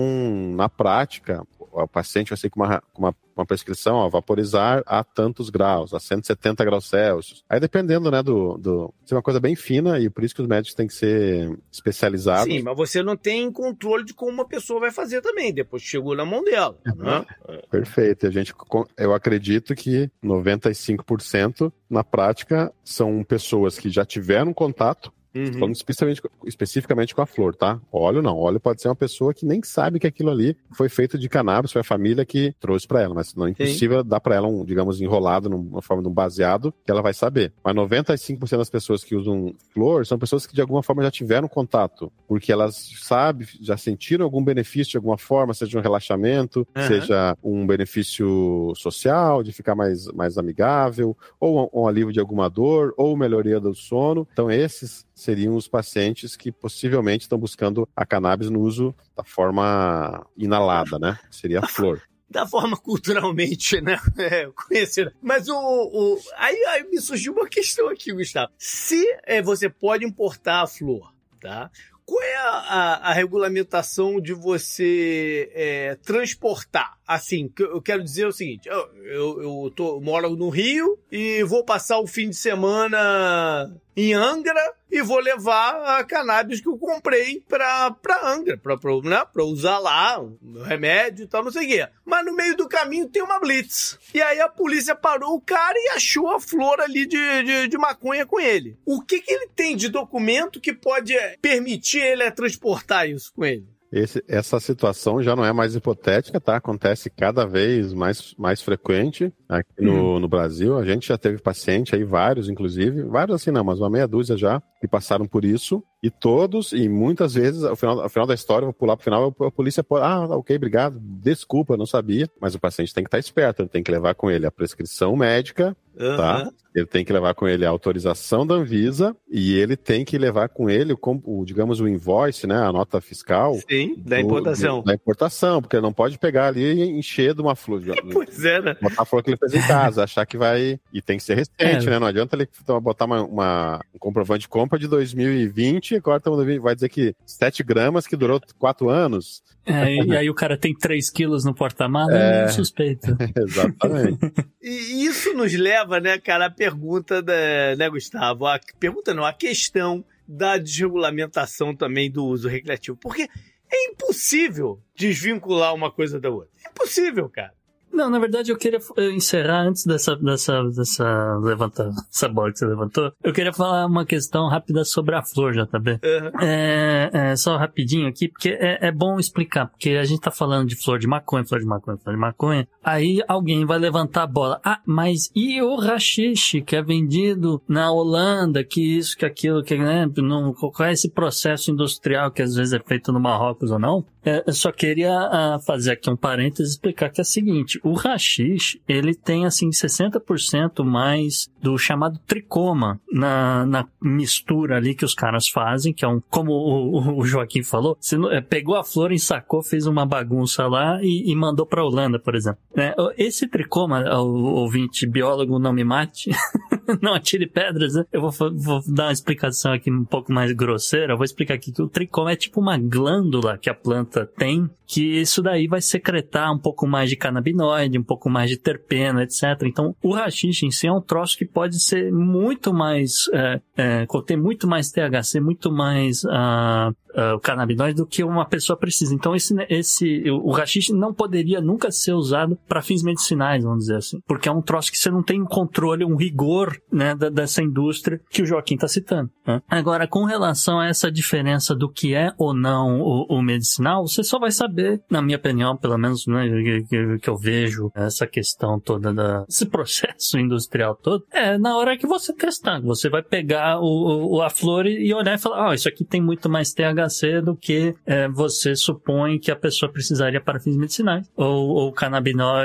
na prática, o paciente vai ser com uma, com uma uma prescrição, ó, vaporizar a tantos graus, a 170 graus Celsius. Aí dependendo, né, do, do... Isso é uma coisa bem fina e por isso que os médicos têm que ser especializados. Sim, mas você não tem controle de como uma pessoa vai fazer também, depois chegou na mão dela, né? Perfeito. A gente, eu acredito que 95% na prática são pessoas que já tiveram contato Uhum. Falando especificamente, especificamente com a flor, tá? Óleo não. Óleo pode ser uma pessoa que nem sabe que aquilo ali foi feito de cannabis, foi a família que trouxe para ela. Mas não é impossível Sim. dar para ela um, digamos, enrolado numa forma de um baseado que ela vai saber. Mas 95% das pessoas que usam flor são pessoas que de alguma forma já tiveram contato, porque elas sabem, já sentiram algum benefício de alguma forma, seja um relaxamento, uhum. seja um benefício social, de ficar mais, mais amigável, ou um, um alívio de alguma dor, ou melhoria do sono. Então, esses seriam os pacientes que possivelmente estão buscando a cannabis no uso da forma inalada, né? Seria a flor da forma culturalmente, né? É, conhecida. Mas o, o aí, aí, me surgiu uma questão aqui, Gustavo. Se é, você pode importar a flor, tá? Qual é a, a, a regulamentação de você é, transportar? Assim, eu quero dizer o seguinte: eu, eu, tô, eu moro no Rio e vou passar o fim de semana em Angra e vou levar a cannabis que eu comprei pra, pra Angra, pra, pra, né, pra usar lá, meu remédio e tal, não sei o quê. Mas no meio do caminho tem uma blitz. E aí a polícia parou o cara e achou a flor ali de, de, de maconha com ele. O que, que ele tem de documento que pode permitir ele transportar isso com ele? Esse, essa situação já não é mais hipotética, tá? Acontece cada vez mais, mais frequente aqui no, uhum. no Brasil. A gente já teve paciente aí, vários, inclusive, vários assim não, mas uma meia dúzia já, que passaram por isso. E todos, e muitas vezes, ao final, ao final da história, vou pular pro final, a polícia pode, ah, ok, obrigado, desculpa, não sabia. Mas o paciente tem que estar esperto, ele tem que levar com ele a prescrição médica, uhum. tá? Ele tem que levar com ele a autorização da Anvisa e ele tem que levar com ele, o, o digamos, o invoice, né, a nota fiscal. Sim, da importação. Do, da importação, porque ele não pode pegar ali e encher de uma flor. pois é, né? Botar a flor que ele fez em casa, achar que vai. E tem que ser recente, é. né? Não adianta ele botar uma, uma, um comprovante de compra de 2020 e agora vai dizer que 7 gramas que durou 4 anos. É, e aí o cara tem 3 quilos no porta-malas, é... suspeito. Exatamente. e isso nos leva, né, cara, a pergunta, da, né, Gustavo? A pergunta não, a questão da desregulamentação também do uso recreativo. Porque é impossível desvincular uma coisa da outra. É impossível, cara. Não, na verdade eu queria eh, encerrar antes dessa, dessa, dessa levantar, essa bola que você levantou. Eu queria falar uma questão rápida sobre a flor, JB. Uhum. É, é, só rapidinho aqui, porque é, é bom explicar, porque a gente tá falando de flor de maconha, flor de maconha, flor de maconha. Aí alguém vai levantar a bola. Ah, mas e o rachixe que é vendido na Holanda, que isso, que aquilo, que, né, não, qual é esse processo industrial que às vezes é feito no Marrocos ou não? É, eu só queria uh, fazer aqui um parênteses e explicar que é o seguinte, o rachixe, ele tem assim 60% mais do chamado tricoma na, na mistura ali que os caras fazem, que é um, como o, o Joaquim falou, você é, pegou a flor, ensacou, fez uma bagunça lá e, e mandou para Holanda, por exemplo. É, esse tricoma, o ouvinte biólogo não me mate, não atire pedras, né? Eu vou, vou, dar uma explicação aqui um pouco mais grosseira. Eu vou explicar aqui que o tricoma é tipo uma glândula que a planta tem, que isso daí vai secretar um pouco mais de canabinoide, um pouco mais de terpeno, etc. Então, o rachixe em si é um troço que pode ser muito mais, é, é, conter muito mais THC, muito mais uh, uh, o canabinoide do que uma pessoa precisa. Então, esse, esse, o rachixe não poderia nunca ser usado para fins medicinais, vamos dizer assim, porque é um troço que você não tem um controle, um rigor, né, da, dessa indústria que o Joaquim está citando. Né? Agora, com relação a essa diferença do que é ou não o, o medicinal, você só vai saber, na minha opinião, pelo menos, né, que, que eu vejo essa questão toda da, esse processo industrial todo, é na hora que você testar. Você vai pegar o, o a flor e olhar e falar, oh, isso aqui tem muito mais THC do que é, você supõe que a pessoa precisaria para fins medicinais, ou, ou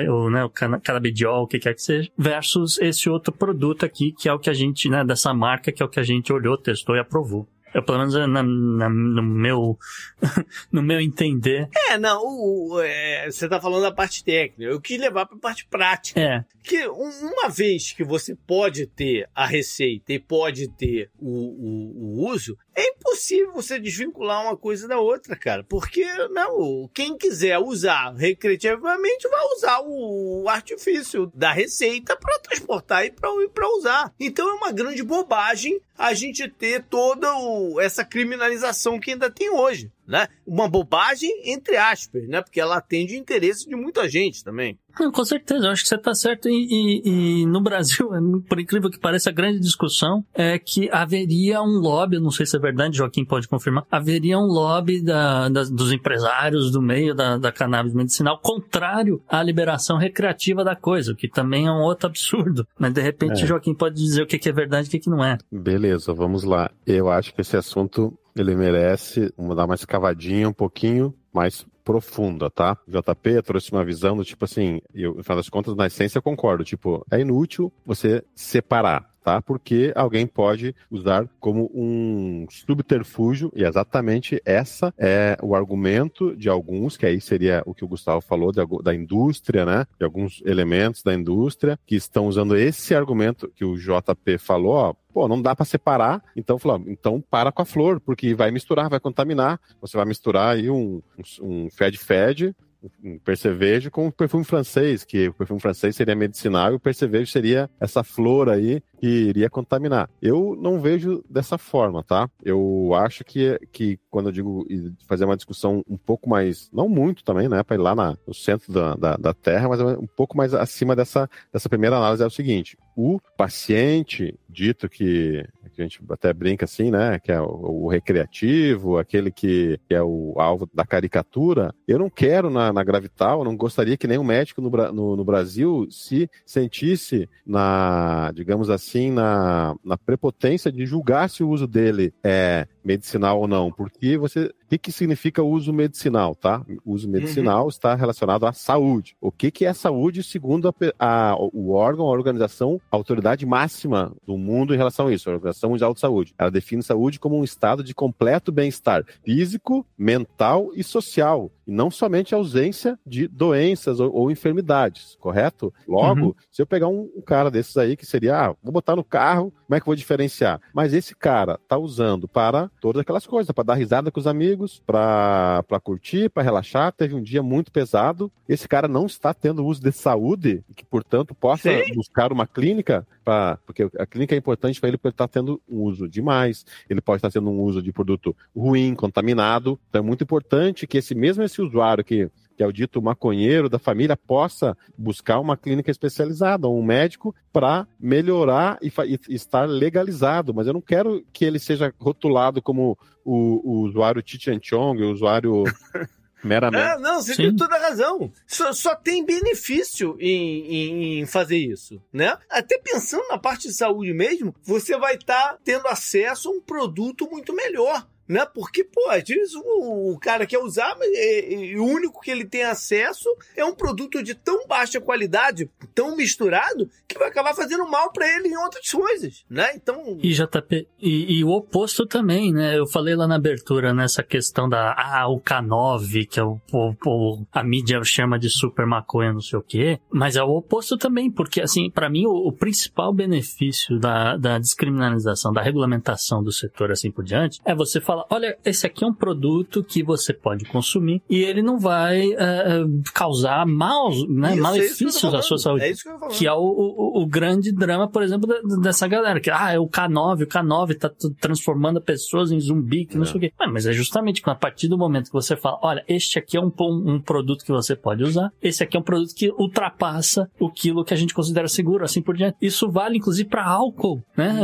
ou né, o canabidiol, o que quer que seja, versus esse outro produto aqui, que é o que a gente, né, dessa marca, que é o que a gente olhou, testou e aprovou. Eu, pelo menos na, na, no meu no meu entender. É, não, o, o, é, você tá falando da parte técnica. Eu quis levar para a parte prática. É. Que uma vez que você pode ter a receita e pode ter o, o, o uso, é impossível você desvincular uma coisa da outra, cara. Porque não, quem quiser usar recreativamente vai usar o artifício da receita para transportar e para usar. Então é uma grande bobagem a gente ter toda o, essa criminalização que ainda tem hoje né? Uma bobagem, entre aspas, né? Porque ela atende o interesse de muita gente também. Não, com certeza, eu acho que você está certo. E, e, e, no Brasil, por incrível que pareça, a grande discussão é que haveria um lobby, não sei se é verdade, Joaquim pode confirmar, haveria um lobby da, da, dos empresários do meio da, da cannabis medicinal contrário à liberação recreativa da coisa, o que também é um outro absurdo. Mas de repente, é. Joaquim pode dizer o que, que é verdade e o que, que não é. Beleza, vamos lá. Eu acho que esse assunto ele merece dar uma escavadinha um pouquinho mais profunda, tá? JP trouxe uma visão do tipo assim, eu, no final das contas, na essência eu concordo, tipo, é inútil você separar Porque alguém pode usar como um subterfúgio, e exatamente essa é o argumento de alguns, que aí seria o que o Gustavo falou, de, da indústria, né? De alguns elementos da indústria que estão usando esse argumento que o JP falou, ó, pô, não dá para separar, então falou, então para com a flor, porque vai misturar, vai contaminar, você vai misturar aí um, um, um fed-fed um percevejo com o perfume francês, que o perfume francês seria medicinal e o percevejo seria essa flor aí que iria contaminar. Eu não vejo dessa forma, tá? Eu acho que, que quando eu digo fazer uma discussão um pouco mais, não muito também, né, para ir lá na, no centro da, da, da, Terra, mas um pouco mais acima dessa, dessa primeira análise é o seguinte: o paciente dito que que a gente até brinca assim, né? Que é o, o recreativo, aquele que, que, é o alvo da caricatura. Eu não quero na, na Gravital, eu não gostaria que nenhum médico no, no, no, Brasil se sentisse na, digamos assim, na, na prepotência de julgar se o uso dele é medicinal ou não? Porque você. O que, que significa uso medicinal, tá? Uso medicinal uhum. está relacionado à saúde. O que, que é saúde segundo a, a, o órgão, a organização, a autoridade máxima do mundo em relação a isso, a Organização Mundial de Saúde. Ela define saúde como um estado de completo bem-estar físico, mental e social e não somente a ausência de doenças ou, ou enfermidades, correto? Logo, uhum. se eu pegar um, um, cara desses aí que seria, ah, vou botar no carro, como é que eu vou diferenciar? Mas esse cara tá usando para todas aquelas coisas, para dar risada com os amigos, para curtir, para relaxar, teve um dia muito pesado, esse cara não está tendo uso de saúde, que portanto possa Sim. buscar uma clínica, pra, porque a clínica é importante para ele porque ele está tendo um uso demais, ele pode estar tendo um uso de produto ruim, contaminado, então é muito importante que esse mesmo esse usuário que que é o dito maconheiro da família, possa buscar uma clínica especializada, um médico, para melhorar e, e, estar legalizado. Mas eu não quero que ele seja rotulado como o, o usuário Chichen Chong, o usuário meramente. É, não, você Sim. tem toda a razão. Só, só tem benefício em, em, em, fazer isso, né? Até pensando na parte de saúde mesmo, você vai estar tá tendo acesso a um produto muito melhor né? Porque, pô, às vezes o, o cara quer usar, mas é, é, o único que ele tem acesso é um produto de tão baixa qualidade, tão misturado, que vai acabar fazendo mal para ele em outras coisas, né? Então. E JP, e, e, o oposto também, né? Eu falei lá na abertura nessa questão da ah, o K9, que é o, o, o a mídia chama de super maconha, não sei o quê, mas é o oposto também, porque assim, para mim o, o, principal benefício da, da descriminalização, da regulamentação do setor assim por diante, é você falar fala: olha, esse aqui é um produto que você pode consumir e ele não vai uh, causar maus, né, isso, malefícios à sua saúde. É isso que eu Que é o, o, o, grande drama, por exemplo, dessa galera. Que, ah, é o K9, o K9 tá transformando pessoas em zumbi, que não sei o quê. mas é justamente a partir do momento que você fala: olha, este aqui é um, um produto que você pode usar, esse aqui é um produto que ultrapassa o quilo que a gente considera seguro, assim por diante. Isso vale, inclusive, para álcool, né?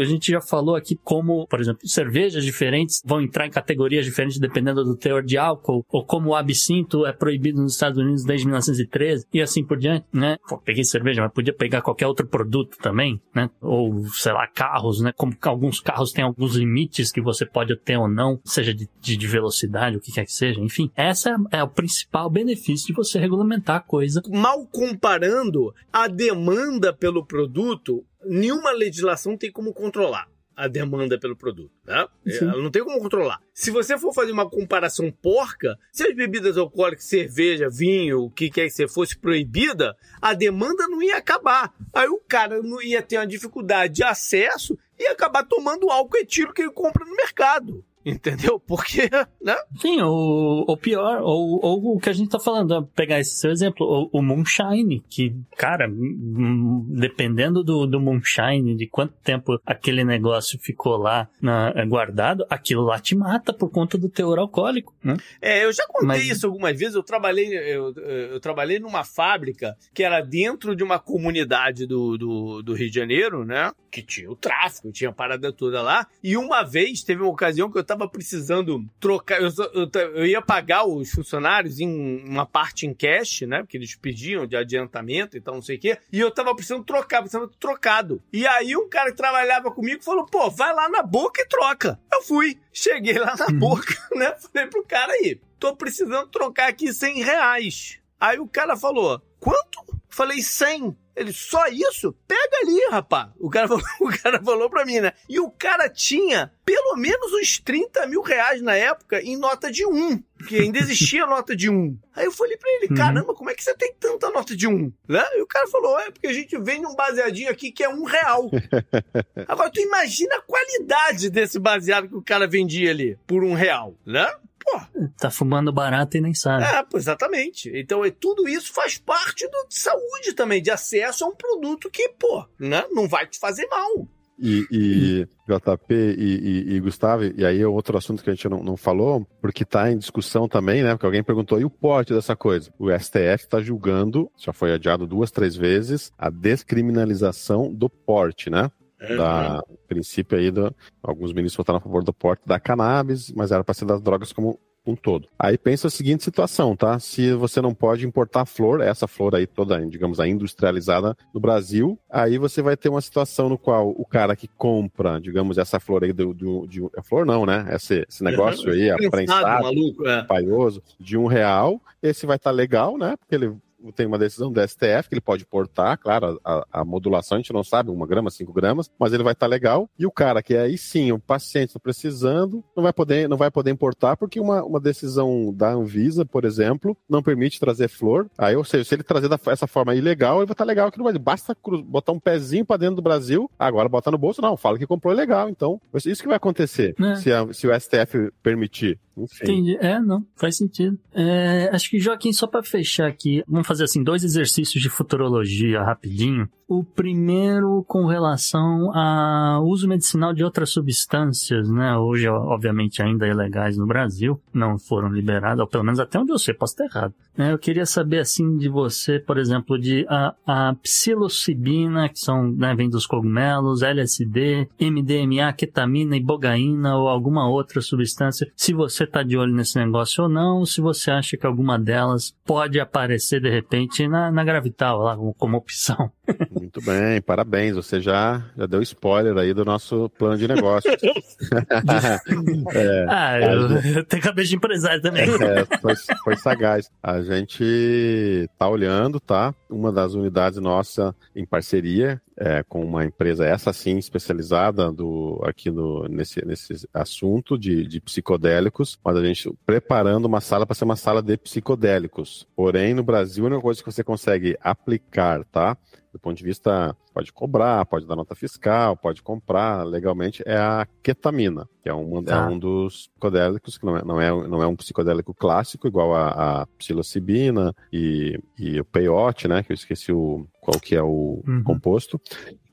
A gente já falou aqui como, por exemplo, cervejas de diferentes, vão entrar em categorias diferentes dependendo do teor de álcool, ou como o absinto é proibido nos Estados Unidos desde 1913, e assim por diante, né? Pô, peguei cerveja, mas podia pegar qualquer outro produto também, né? Ou, sei lá, carros, né? Como alguns carros têm alguns limites que você pode ter ou não, seja de, de, de velocidade, o que quer que seja, enfim. Essa é, é o principal benefício de você regulamentar a coisa. Mal comparando a demanda pelo produto, nenhuma legislação tem como controlar a demanda pelo produto, né? Ela não tem como controlar. Se você for fazer uma comparação porca, se as bebidas alcoólicas, cerveja, vinho, o que quer que seja, fosse proibida, a demanda não ia acabar. Aí o cara não ia ter uma dificuldade de acesso e acabar tomando álcool etilo que ele compra no mercado. Entendeu? Porque, né? Sim, o, o pior, ou, ou o que a gente tá falando, pegar esse seu exemplo, o, o Moonshine, que, cara, dependendo do, do Moonshine, de quanto tempo aquele negócio ficou lá na, guardado, aquilo lá te mata por conta do teor alcoólico, né? É, eu já contei Mas... isso algumas vezes, eu trabalhei, eu, eu trabalhei numa fábrica que era dentro de uma comunidade do, do, do Rio de Janeiro, né? Que tinha o tráfico, tinha a parada toda lá, e uma vez teve uma ocasião que eu tava precisando trocar. Eu, eu, eu, ia pagar os funcionários em uma parte em cash, né? Porque eles pediam de adiantamento e então, tal, não sei o quê. E eu tava precisando trocar, precisando trocado. E aí um cara que trabalhava comigo falou: pô, vai lá na boca e troca. Eu fui. Cheguei lá na uhum. boca, né? Falei pro cara aí: tô precisando trocar aqui 100 reais. Aí o cara falou: quanto? Falei 100. Ele, só isso? Pega ali, rapá. O cara, falou, o cara falou pra mim, né? E o cara tinha pelo menos uns 30 mil reais na época em nota de um. Que ainda existia nota de um. Aí eu falei pra ele, uhum. caramba, como é que você tem tanta nota de um? Né? E o cara falou, é porque a gente vende um baseadinho aqui que é um real. Agora, tu imagina a qualidade desse baseado que o cara vendia ali por um real, né? Pô. Tá fumando barato e nem sabe. É, exatamente. Então, é, tudo isso faz parte do, de saúde também, de acesso a um produto que, pô, né, não vai te fazer mal. E, e JP e, e, e, Gustavo, e aí é outro assunto que a gente não, não falou, porque está em discussão também, né? Porque alguém perguntou, e o porte dessa coisa? O STF está julgando, já foi adiado duas, três vezes, a descriminalização do porte, né? Da princípio aí, do, alguns ministros votaram a favor do porte da cannabis, mas era para ser das drogas como um todo. Aí pensa a seguinte situação, tá? Se você não pode importar flor, essa flor aí toda, digamos, a industrializada no Brasil, aí você vai ter uma situação no qual o cara que compra, digamos, essa flor aí do, do de a flor não, né? Esse, esse negócio aí, a prensado, maluco, é. paioso, de um real, esse vai estar tá legal, né? Porque ele tem uma decisão do STF que ele pode portar, claro, a, a modulação a gente não sabe, uma grama, cinco gramas, mas ele vai estar tá legal. E o cara que é aí sim, o paciente está precisando, não vai poder, não vai poder importar porque uma, uma decisão da Anvisa, por exemplo, não permite trazer flor. Aí, ou seja, se ele trazer dessa forma ilegal, ele vai estar tá legal aqui no Brasil. Basta botar um pezinho para dentro do Brasil, agora botar no bolso, não, fala que comprou legal. Então, isso que vai acontecer é. se, a, se o STF permitir. Enfim. Entendi. É, não, faz sentido. É, acho que, Joaquim, só para fechar aqui, vamos fazer assim, dois exercícios de futurologia rapidinho. O primeiro com relação ao uso medicinal de outras substâncias, né? Hoje, obviamente, ainda ilegais no Brasil, não foram liberadas, ou pelo menos até onde eu sei, posso estar errado. Né? Eu queria saber, assim, de você, por exemplo, de a, a psilocibina, que são, né, vem dos cogumelos, LSD, MDMA, ketamina, ibogaína ou alguma outra substância, se você está de olho nesse negócio ou não, se você acha que alguma delas pode aparecer de repente na, na Gravital, lá como opção. Muito bem, parabéns. Você já, já deu spoiler aí do nosso plano de negócio. é, ah, eu, gente... eu, tenho cabeça de empresário também. É, foi, foi sagaz. A gente tá olhando, tá? Uma das unidades nossa em parceria é, com uma empresa, essa sim, especializada do, aqui no, nesse, nesse assunto de, de psicodélicos, mas a gente preparando uma sala para ser uma sala de psicodélicos. Porém, no Brasil, a única coisa que você consegue aplicar, tá? Do ponto de vista, pode cobrar, pode dar nota fiscal, pode comprar legalmente, é a ketamina, que é, uma, é ah. um dos psicodélicos, que não é, não é, não é um psicodélico clássico, igual a, a psilocibina e, e o peyote, né? Que eu esqueci o, qual que é o uhum. composto.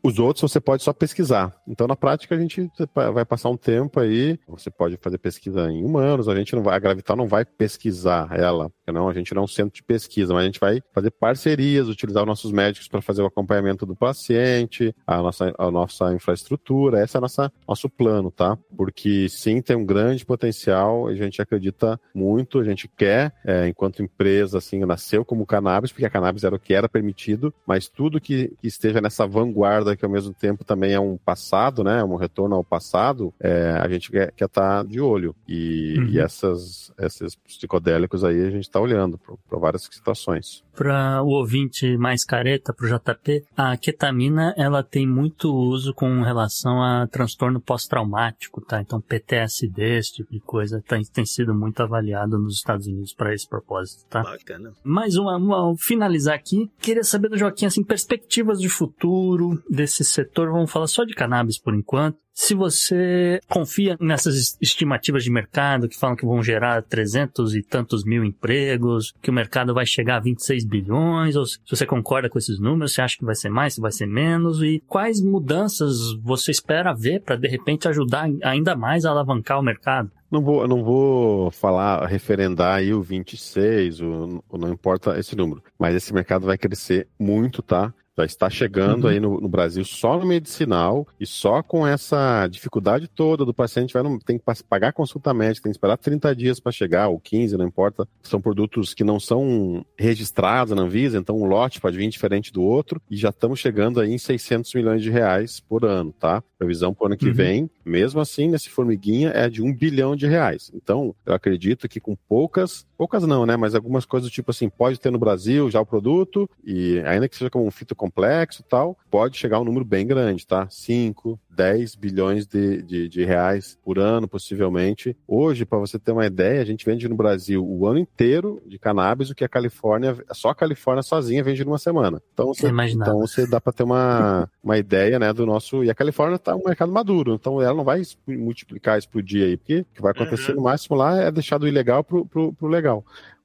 Os outros você pode só pesquisar. Então, na prática, a gente vai passar um tempo aí. Você pode fazer pesquisa em humanos. A gente não vai, a Gravital não vai pesquisar ela. Não, a gente não é um centro de pesquisa, mas a gente vai fazer parcerias, utilizar os nossos médicos para fazer o acompanhamento do paciente, a nossa, a nossa infraestrutura. Esse é nossa, nosso plano, tá? Porque sim, tem um grande potencial. A gente acredita muito. A gente quer, é, enquanto empresa, assim, nasceu como cannabis, porque a cannabis era o que era permitido, mas tudo que, que esteja nessa vanguarda que ao mesmo tempo também é um passado, né? Um retorno ao passado, é, a gente quer estar tá de olho. E, uhum. e essas, esses psicodélicos aí a gente está olhando para várias situações para o ouvinte mais careta, para o JP, a ketamina ela tem muito uso com relação a transtorno pós-traumático, tá? Então PTSD, esse tipo de coisa, tem, tem sido muito avaliado nos Estados Unidos para esse propósito, tá? Bacana. Mais uma, uma, finalizar aqui, queria saber do Joaquim, assim, perspectivas de futuro desse setor, vamos falar só de cannabis por enquanto, se você confia nessas estimativas de mercado que falam que vão gerar 300 e tantos mil empregos, que o mercado vai chegar a 26 bilhões, ou se você concorda com esses números, você acha que vai ser mais, se vai ser menos, e quais mudanças você espera ver para de repente ajudar ainda mais a alavancar o mercado? Não vou, não vou falar, referendar aí o 26, o, não importa esse número, mas esse mercado vai crescer muito, tá? Já está chegando uhum. aí no, no, Brasil só no medicinal e só com essa dificuldade toda do paciente vai no, tem que pagar consulta médica, tem que esperar 30 dias para chegar, ou 15, não importa. São produtos que não são registrados na Anvisa, então um lote pode vir diferente do outro e já estamos chegando aí em 600 milhões de reais por ano, tá? Previsão para o ano que uhum. vem, mesmo assim, nesse formiguinha é de um bilhão de reais. Então, eu acredito que com poucas, poucas não, né? Mas algumas coisas do tipo assim, pode ter no Brasil já o produto e ainda que seja como um fito complexo e tal, pode chegar a um número bem grande, tá? 5, 10 bilhões de, de, de, reais por ano, possivelmente. Hoje, para você ter uma ideia, a gente vende no Brasil o ano inteiro de cannabis, o que a Califórnia, só a Califórnia sozinha vende numa semana. Então você, então você dá para ter uma, uma ideia né, do nosso. E a Califórnia está um mercado maduro, então ela não vai multiplicar, explodir aí, porque o que vai acontecer uhum. no máximo lá é deixar do ilegal pro, pro, pro legal.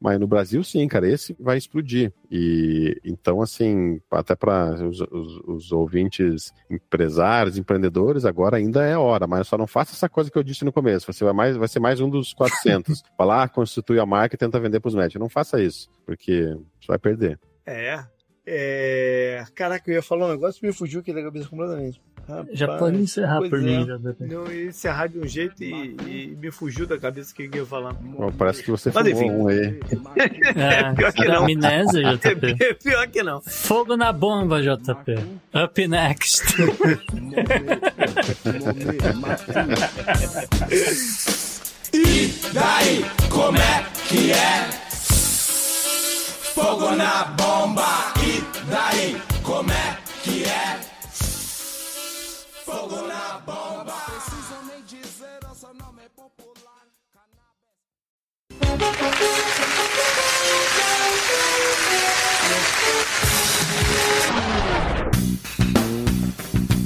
Mas no Brasil, sim, cara, esse vai explodir. E então, assim, até para os, os, os, ouvintes empresários, empreendedores, agora ainda é hora, mas só não faça essa coisa que eu disse no começo. Você vai, mais, vai ser mais um dos 400. Falar, constitui a marca e tenta vender para os médicos. Não faça isso, porque você vai perder. É. É. Caraca, eu ia falar um negócio e me fugiu aqui da cabeça completamente. Rapaz, Já pode encerrar por é. mim, JP. Não, eu ia encerrar de um jeito e, e me fugiu da cabeça o que eu ia falar. Bom, parece que você Mas enfim. um aí. É, Pior que não. amnésia, JP. Pior que não. Fogo na bomba, JP. Up next. Daí, como é que é? Fogo na bomba. E daí, como é que é? Fogo na bomba. Preciso nem dizer, essa nome é popular.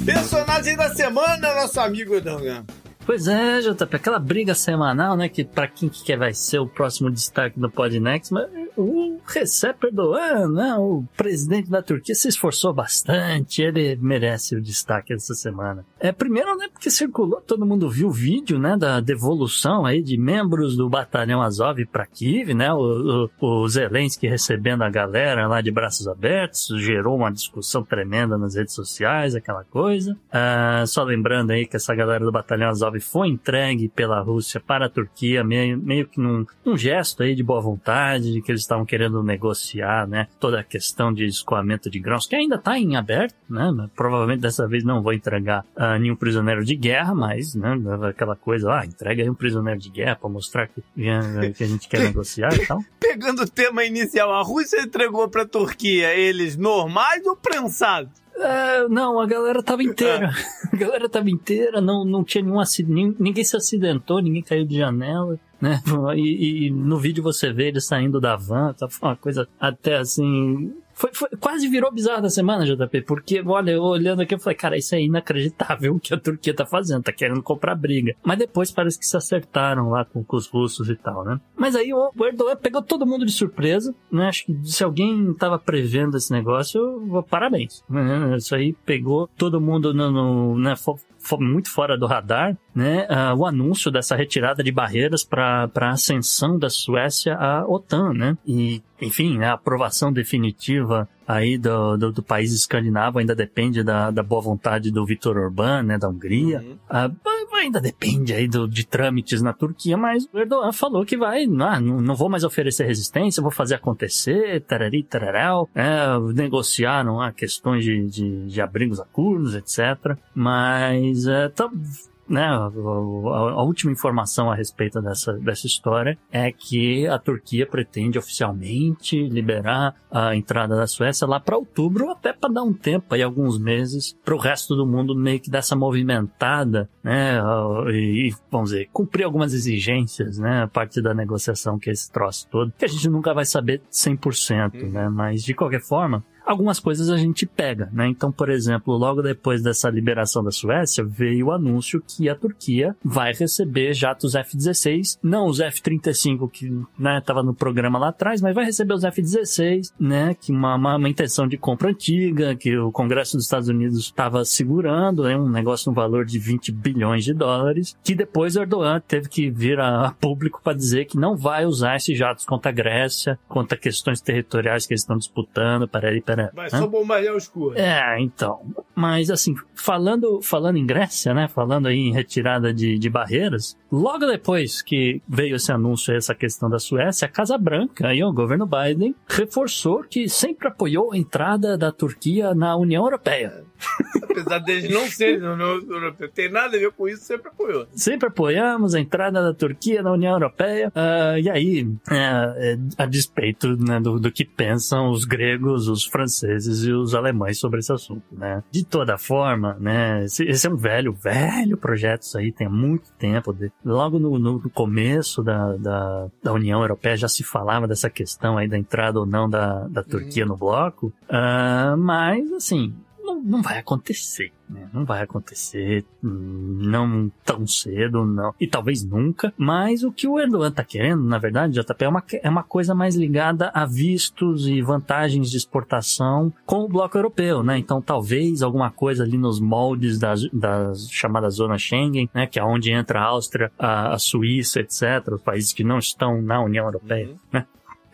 Personagem da semana, nosso amigo Dangan. Pois é, JP, aquela briga semanal, né? Que pra quem que vai ser o próximo destaque do Podnext, mas o Recep Erdogan, né? O presidente da Turquia se esforçou bastante, ele merece o destaque essa semana. É, primeiro, né? Porque circulou, todo mundo viu o vídeo, né? Da devolução aí de membros do batalhão Azov pra Kiev, né? O, o, o Zelensky recebendo a galera lá de braços abertos, gerou uma discussão tremenda nas redes sociais, aquela coisa. Ah, só lembrando aí que essa galera do batalhão Azov foi entregue pela Rússia para a Turquia, meio, meio que num, num gesto aí de boa vontade, de que eles estavam querendo negociar, né, toda a questão de escoamento de grãos, que ainda está em aberto, né, mas provavelmente dessa vez não vou entregar ah, nenhum prisioneiro de guerra, mas, né, aquela coisa, ah, entrega aí um prisioneiro de guerra para mostrar que, que a gente quer negociar e tal. Pegando o tema inicial, a Rússia entregou pra Turquia eles normais ou prensados? É, não, a galera tava inteira. A galera tava inteira, não, não tinha nenhum acidente, ninguém se acidentou, ninguém caiu de janela, né? E, e no vídeo você vê ele saindo da van, tá uma coisa até assim. Foi, foi- quase virou bizarro da semana, JP, porque, olha, eu olhando aqui, eu falei, cara, isso é inacreditável o que a Turquia tá fazendo, tá querendo comprar briga. Mas depois parece que se acertaram lá com, com os russos e tal, né? Mas aí o Erdogan pegou todo mundo de surpresa, né? Acho que se alguém tava prevendo esse negócio, parabéns. né? Isso aí pegou todo mundo no, no né? Muito fora do radar, né? ah, o anúncio dessa retirada de barreiras para a ascensão da Suécia à OTAN, né? E, enfim, a aprovação definitiva aí do, do, do país escandinavo ainda depende da, da boa vontade do Viktor Orbán, né? Da Hungria. Ah, ainda depende aí do, de trâmites na Turquia, mas o Erdogan falou que vai, ah, não, não vou mais oferecer resistência, vou fazer acontecer, tarari, tararau, é, negociaram ah, questões de, de, de abrigos a curdos, etc. Mas, é, tá, né, a, a- última informação a respeito dessa, dessa história é que a Turquia pretende oficialmente liberar a entrada da Suécia lá para outubro, até para dar um tempo aí, alguns meses, para o resto do mundo meio que dessa movimentada, né, e, vamos dizer, cumprir algumas exigências, né, a partir da negociação que é esse troço todo, que a gente nunca vai saber 100%, né, mas de qualquer forma, algumas coisas a gente pega, né? Então, por exemplo, logo depois dessa liberação da Suécia, veio o anúncio que a Turquia vai receber jatos F-16, não os F-35 que, né, tava no programa lá atrás, mas vai receber os F-16, né, que uma, uma, uma intenção de compra antiga, que o Congresso dos Estados Unidos estava segurando, né, um negócio no valor de 20 bilhões de dólares, que depois Erdogan teve que vir a, a público para dizer que não vai usar esses jatos contra a Grécia, contra questões territoriais que eles estão disputando, peraí, peraí. Vai Hã? só bombardear os curdos. É, então. Mas assim, falando, falando em Grécia, né? Falando aí em retirada de, de barreiras, logo depois que veio esse anúncio, essa questão da Suécia, a Casa Branca, aí o governo Biden, reforçou que sempre apoiou a entrada da Turquia na União Europeia. Apesar deles não serem da União Europeia. Tem nada a ver com isso, sempre apoiou. Sempre apoiamos a entrada da Turquia na União Europeia. Ah, e aí, é, é, a despeito né, do, do que pensam os gregos, os franceses e os alemães sobre esse assunto, né? De toda forma, né? Esse, esse é um velho, velho projeto, isso aí tem muito tempo. de- logo no, no começo da, da, da União Europeia já se falava dessa questão aí da entrada ou não da, da Turquia no bloco. Ah, mas, assim, não, não vai acontecer, né? Não vai acontecer, não tão cedo, não. E talvez nunca. Mas o que o Erdogan tá querendo, na verdade, JP, é uma, é uma coisa mais ligada a vistos e vantagens de exportação com o bloco europeu, né? Então talvez alguma coisa ali nos moldes das, das chamadas zonas Schengen, né? Que é onde entra a Áustria, a, a Suíça, etc. Os países que não estão na União Europeia, né?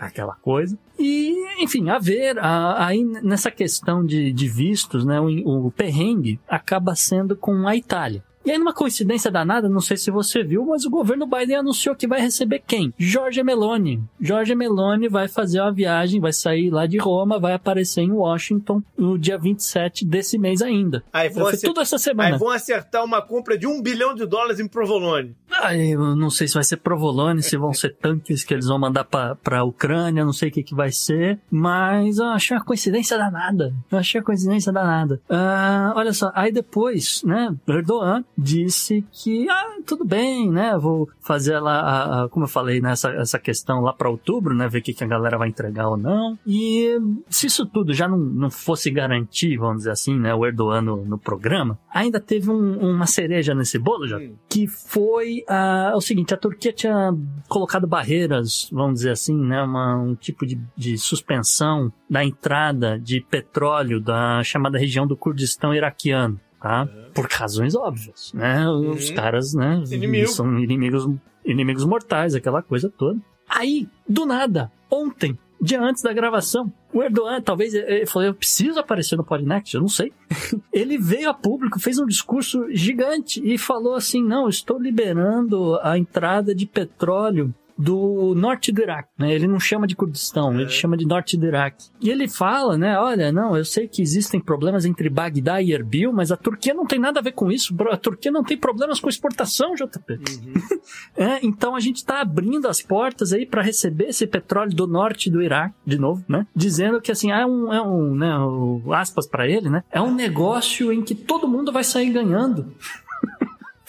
Aquela coisa. E, enfim, a ver, aí nessa questão de, de vistos, né, o, o perrengue acaba sendo com a Itália. E aí, numa coincidência danada, não sei se você viu, mas o governo Biden anunciou que vai receber quem? Jorge Meloni. Jorge Meloni vai fazer uma viagem, vai sair lá de Roma, vai aparecer em Washington no dia 27 desse mês ainda. Aí vão, Foi acer- tudo essa semana. aí vão acertar uma compra de um bilhão de dólares em provolone. Eu não sei se vai ser provolone, se vão ser tanques que eles vão mandar pra, pra Ucrânia, não sei o que que vai ser, mas eu achei uma coincidência danada. Eu achei uma coincidência danada. Ah, olha só, aí depois, né, Erdogan disse que, ah, tudo bem, né, vou fazer lá, a, a- como eu falei, né, essa, essa questão lá pra outubro, né, ver o que, que a galera vai entregar ou não. E se isso tudo já não, não fosse garantir, vamos dizer assim, né, o Erdogan no, no programa, ainda teve um- uma cereja nesse bolo, já Hum. que foi ah, o seguinte, a Turquia tinha colocado barreiras, vamos dizer assim, né, uma, um tipo de, de suspensão da entrada de petróleo da chamada região do Kurdistão iraquiano, tá? Por razões óbvias, né? Os Uhum. caras, né, Inimigo. são inimigos, inimigos mortais, aquela coisa toda. Aí, do nada, ontem, dia antes da gravação, o Erdogan, talvez, ele falou, eu preciso aparecer no Podnext, eu não sei. ele veio a público, fez um discurso gigante e falou assim, não, estou liberando a entrada de petróleo do norte do Iraque, né? Ele não chama de Kurdistão, ele chama de norte do Iraque. E ele fala, né? Olha, não, eu sei que existem problemas entre Bagdá e Erbil, mas a Turquia não tem nada a ver com isso. A Turquia não tem problemas com exportação, JP. É, então a gente está abrindo as portas aí para receber esse petróleo do norte do Iraque, de novo, né? Dizendo que assim, é um, é um né, o- aspas para ele, né? É um negócio em que todo mundo vai sair ganhando.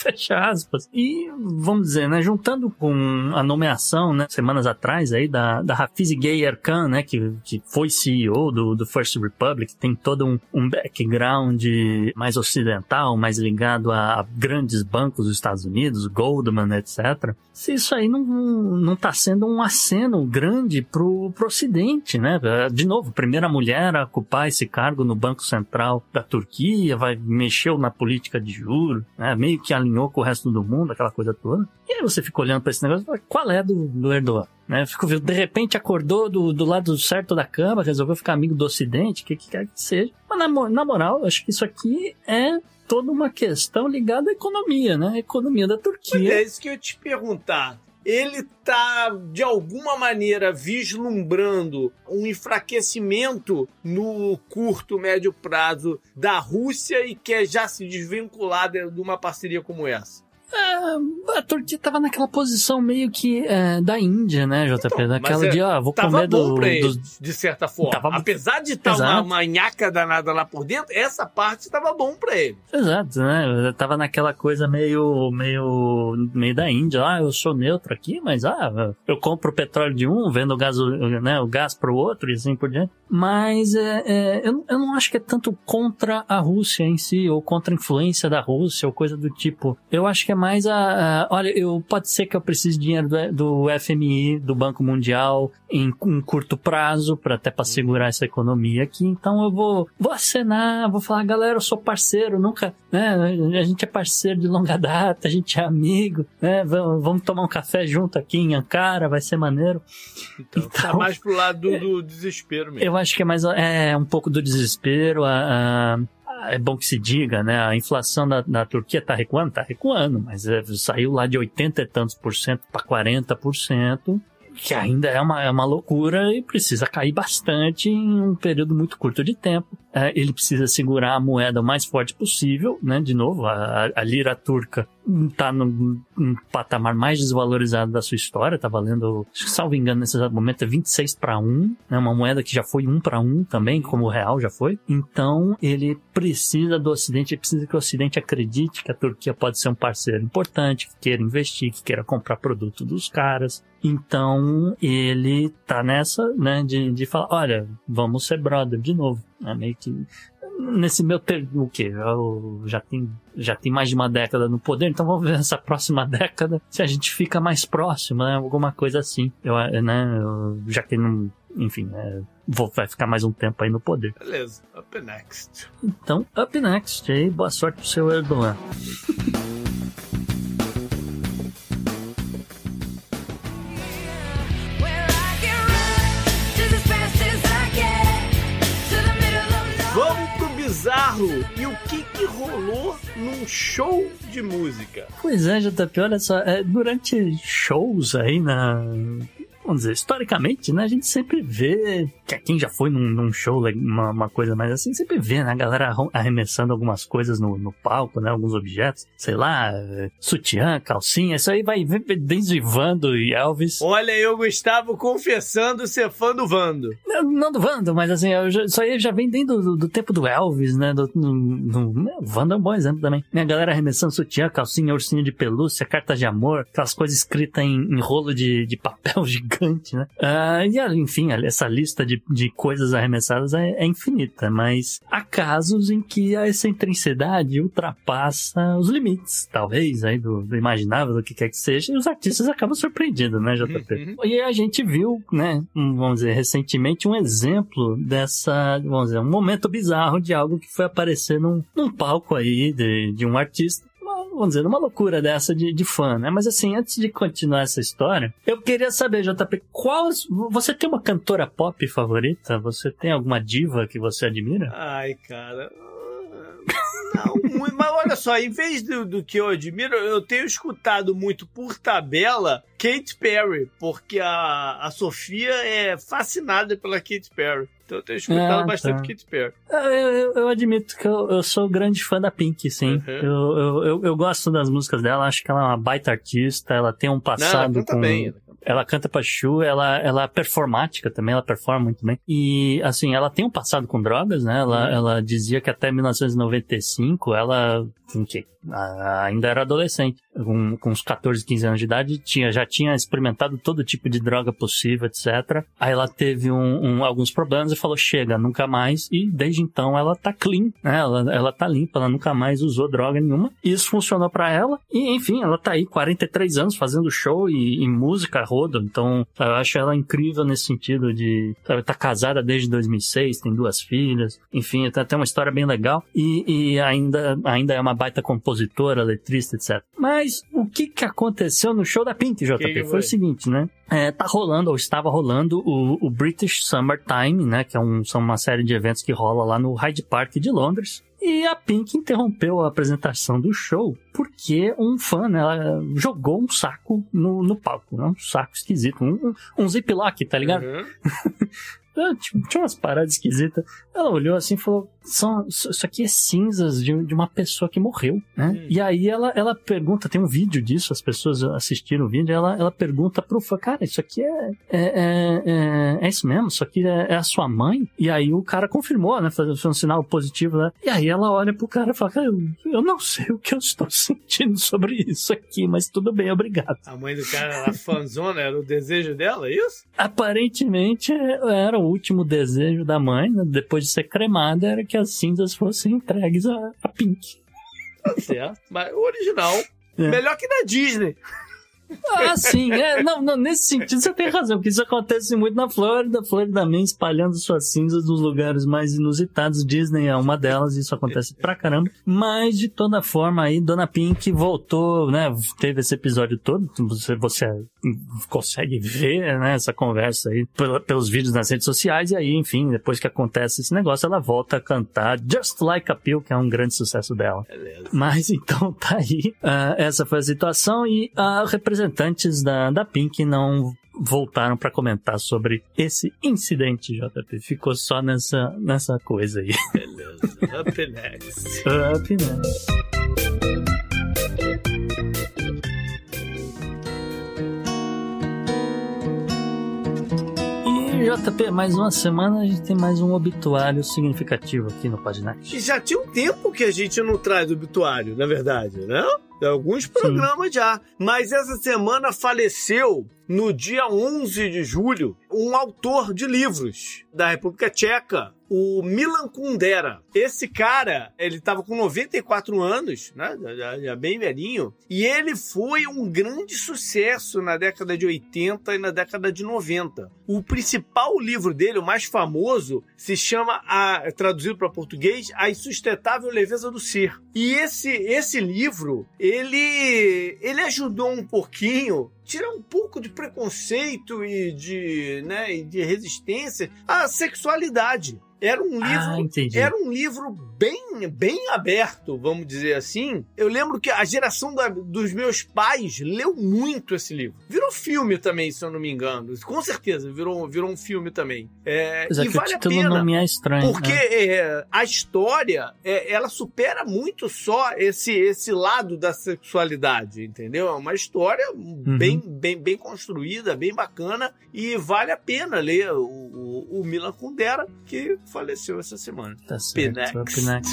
Fecha aspas. E, vamos dizer, né, juntando com a nomeação, né, semanas atrás aí, da, da Hafiz Gay Erkan, né, que, que foi CEO do, do First Republic, tem todo um, um background mais ocidental, mais ligado a, a grandes bancos dos Estados Unidos, Goldman, etc. Se isso aí não, não tá sendo um aceno grande pro, pro Ocidente, né? De novo, primeira mulher a ocupar esse cargo no Banco Central da Turquia, vai mexeu na política de juros, né? Meio que alinhou com o resto do mundo, aquela coisa toda. E aí você fica olhando para esse negócio e fala, qual é do, do Erdogan? Né? Fico, de repente acordou do, do lado certo da cama, resolveu ficar amigo do Ocidente, o que, que quer que seja. Mas na, na moral, acho que isso aqui é toda uma questão ligada à economia, né? A economia da Mas Turquia. é isso que eu ia te perguntar. Ele tá, de alguma maneira, vislumbrando um enfraquecimento no curto, médio prazo da Rússia e quer já se desvincular de de uma parceria como essa. É, a Turquia tava naquela posição meio que é, da Índia, né, JP? Então, Daquela é, de, ó, vou comer do, dos- de certa forma. Tava- Apesar de estar uma, Exato. uma nhaca danada lá por dentro, essa parte tava bom pra ele. Exato, né? Tava naquela coisa meio, meio, meio da Índia. Ah, eu sou neutro aqui, mas ah, eu compro o petróleo de um, vendo o gás, né, o gás pro outro e assim por diante. Mas é, é, eu, eu não acho que é tanto contra a Rússia em si, ou contra a influência da Rússia, ou coisa do tipo. Eu acho que é mais a, a- olha, eu pode ser que eu precise de dinheiro do, do FMI, do Banco Mundial, em um curto prazo, para até para segurar essa economia aqui. Então eu vou, vou acenar, vou falar, galera, eu sou parceiro, nunca, né? A gente é parceiro de longa data, a gente é amigo, né? Vamos, vamos tomar um café junto aqui em Ankara, vai ser maneiro. Então, tá Então- mais pro lado do, do desespero mesmo. Eu acho que é mais é um pouco do desespero. A, a- é bom que se diga, né? A inflação da, da Turquia tá recuando? Tá recuando, mas é, saiu lá de 80 e tantos por cento para 40 por cento. Que ainda é uma, é uma loucura e precisa cair bastante em um período muito curto de tempo. É, ele precisa segurar a moeda o mais forte possível, né? De novo, a, a lira turca está no, no patamar mais desvalorizado da sua história, tá valendo, salvo engano, nesse exato momento é 26 para 1, né? Uma moeda que já foi 1 para 1 também, como o real já foi. Então, ele precisa do Ocidente, ele precisa que o Ocidente acredite que a Turquia pode ser um parceiro importante, que queira investir, que queira comprar produto dos caras. Então, ele tá nessa, né, de, de falar, olha, vamos ser brother de novo. É meio que nesse meu ter, o quê? Eu já tem já tem mais de uma década no poder, então vamos ver essa próxima década se a gente fica mais próximo, né? Alguma coisa assim. Eu, né? eu- já que não, enfim, é, vou, vai ficar mais um tempo aí no poder. Beleza, up next. Então, up next, aí, boa sorte pro seu Erdogan. E o que, que rolou num show de música. Pois é, JP, olha só, é, durante shows aí na, vamos dizer, historicamente, né, a gente sempre vê, que quem já foi num, num show, uma, uma, coisa mais assim, sempre vê, né, a galera arremessando algumas coisas no, no palco, né, alguns objetos, sei lá, sutiã, calcinha, isso aí vai desde Vando e Elvis. Olha eu, Gustavo, confessando ser fã do Vando. Não, não do Vando, mas assim, já, isso aí já vem desde do, do, tempo do Elvis, né, do, do, do, Vando é um bom exemplo também. Né, a galera arremessando sutiã, calcinha, ursinho de pelúcia, carta de amor, aquelas coisas escritas em, em rolo de, de papel gigante gigante, né? Uh, e, enfim, essa lista de, de coisas arremessadas é, é, infinita, mas há casos em que a excentricidade ultrapassa os limites, talvez, aí do, do imaginável, do que quer que seja, e os artistas acabam surpreendendo, né, JP? Uhum. E a gente viu, né, vamos dizer, recentemente um exemplo dessa, vamos dizer, um momento bizarro de algo que foi aparecer num, num palco aí de, de um artista vamos dizer, uma loucura dessa de, de fã, né? Mas assim, antes de continuar essa história, eu queria saber, JP, qual. Você tem uma cantora pop favorita? Você tem alguma diva que você admira? Ai, cara. Não, mas olha só, em vez do, do, que eu admiro, eu tenho escutado muito por tabela Kate Perry, porque a, a Sofia é fascinada pela Kate Perry. Então eu tenho escutado ah, bastante tá. Katy Perry. Eu, eu, eu, admito que eu, eu sou grande fã da Pink, sim. Uhum. Eu, eu, eu, eu, gosto das músicas dela, acho que ela é uma baita artista, ela tem um passado Não, com... Bem. Ela canta pra Chu, ela, ela é performática também, ela performa muito bem. E, assim, ela tem um passado com drogas, né? Ela, uhum. ela dizia que até 1995 ela, que, ainda era adolescente, com, com uns 14, 15 anos de idade, tinha, já tinha experimentado todo tipo de droga possível, etc. Aí ela teve um, um, alguns problemas e falou, chega, nunca mais. E desde então ela tá clean, né? Ela, ela tá limpa, ela nunca mais usou droga nenhuma. Isso funcionou para ela. E, enfim, ela tá aí 43 anos fazendo show e, e música rodo. Então, eu acho ela incrível nesse sentido de, sabe, tá casada desde 2006, tem duas filhas. Enfim, tem até uma história bem legal. E, e ainda, ainda é uma baita compositora, letrista, etc. Mas o que que aconteceu no show da Pink, JP? Que foi o seguinte, né? É, tá rolando, ou estava rolando, o, o British Summertime, né? Que é um, são uma série de eventos que rola lá no Hyde Park de Londres. E a Pink interrompeu a apresentação do show porque um fã, né, ela jogou um saco no, no palco, né, um saco esquisito, um, um ziplock, tá ligado? Uhum. Ah, tipo, tinha umas paradas esquisitas. Ela olhou assim e falou: São, Isso aqui é cinzas de, de uma pessoa que morreu, né? Hum. E aí ela, ela pergunta: tem um vídeo disso, as pessoas assistiram o vídeo. Ela, ela pergunta pro fã: Cara, isso aqui é, é, é, é, é isso mesmo? Isso aqui é, é, a sua mãe? E aí o cara confirmou, né? Fazendo um sinal positivo, né? E aí ela olha pro cara e fala: Cara, eu, eu não sei o que eu estou sentindo sobre isso aqui, mas tudo bem, obrigado. A mãe do cara era fanzona, era o desejo dela, é isso? Aparentemente era o último desejo da mãe, né, depois de ser cremada, era que as cinzas fossem entregues a, a Pink. Tá certo. Mas o original, é. melhor que na Disney. Ah, sim. É, não, não, nesse sentido você tem razão, porque isso acontece muito na Flórida. Flórida Man espalhando suas cinzas nos lugares mais inusitados. Disney é uma delas, isso acontece pra caramba. Mas, de toda forma, aí, Dona Pink voltou, né? Teve esse episódio todo. Você, você consegue ver, né? Essa conversa aí pelos vídeos nas redes sociais. E aí, enfim, depois que acontece esse negócio, ela volta a cantar Just Like a Pill, que é um grande sucesso dela. Beleza. Mas, então, tá aí. Uh, essa foi a situação e representação representantes da, da Pink não voltaram para comentar sobre esse incidente, JP. Ficou só nessa, nessa coisa aí. Beleza. Up next. Up next. JP, mais uma semana a gente tem mais um obituário significativo aqui no Paginac. E já tinha um tempo que a gente não traz obituário, na verdade, né? Alguns programas Sim. já. Mas essa semana faleceu, no dia 11 de julho, um autor de livros da República Tcheca, o Milan Kundera. Esse cara, ele estava com 94 anos, né? Já, já, bem velhinho. E ele foi um grande sucesso na década de 80 e na década de 90. O principal livro dele, o mais famoso, se chama, a, traduzido para português, A Insustentável Leveza do Ser. E esse, esse livro, ele, ele ajudou um pouquinho tirar um pouco de preconceito e de, né, e de resistência à sexualidade. Era um livro, Ah, era um livro bem, bem aberto, vamos dizer assim. Eu lembro que a geração da- dos meus pais leu muito esse livro. Virou filme também, se eu não me engano. Com certeza, virou, virou um filme também. É, Apesar e que o vale a pena. não me é estranho. Porque né? é, a história, é, ela supera muito só esse, esse lado da sexualidade, entendeu? É uma história Uhum. bem, bem, bem construída, bem bacana e vale a pena ler o, o, o Milan Kundera, que faleceu essa semana. Tá certo. Pinex. Pinex.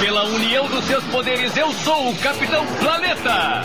Pela união dos seus poderes, eu sou o Capitão Planeta!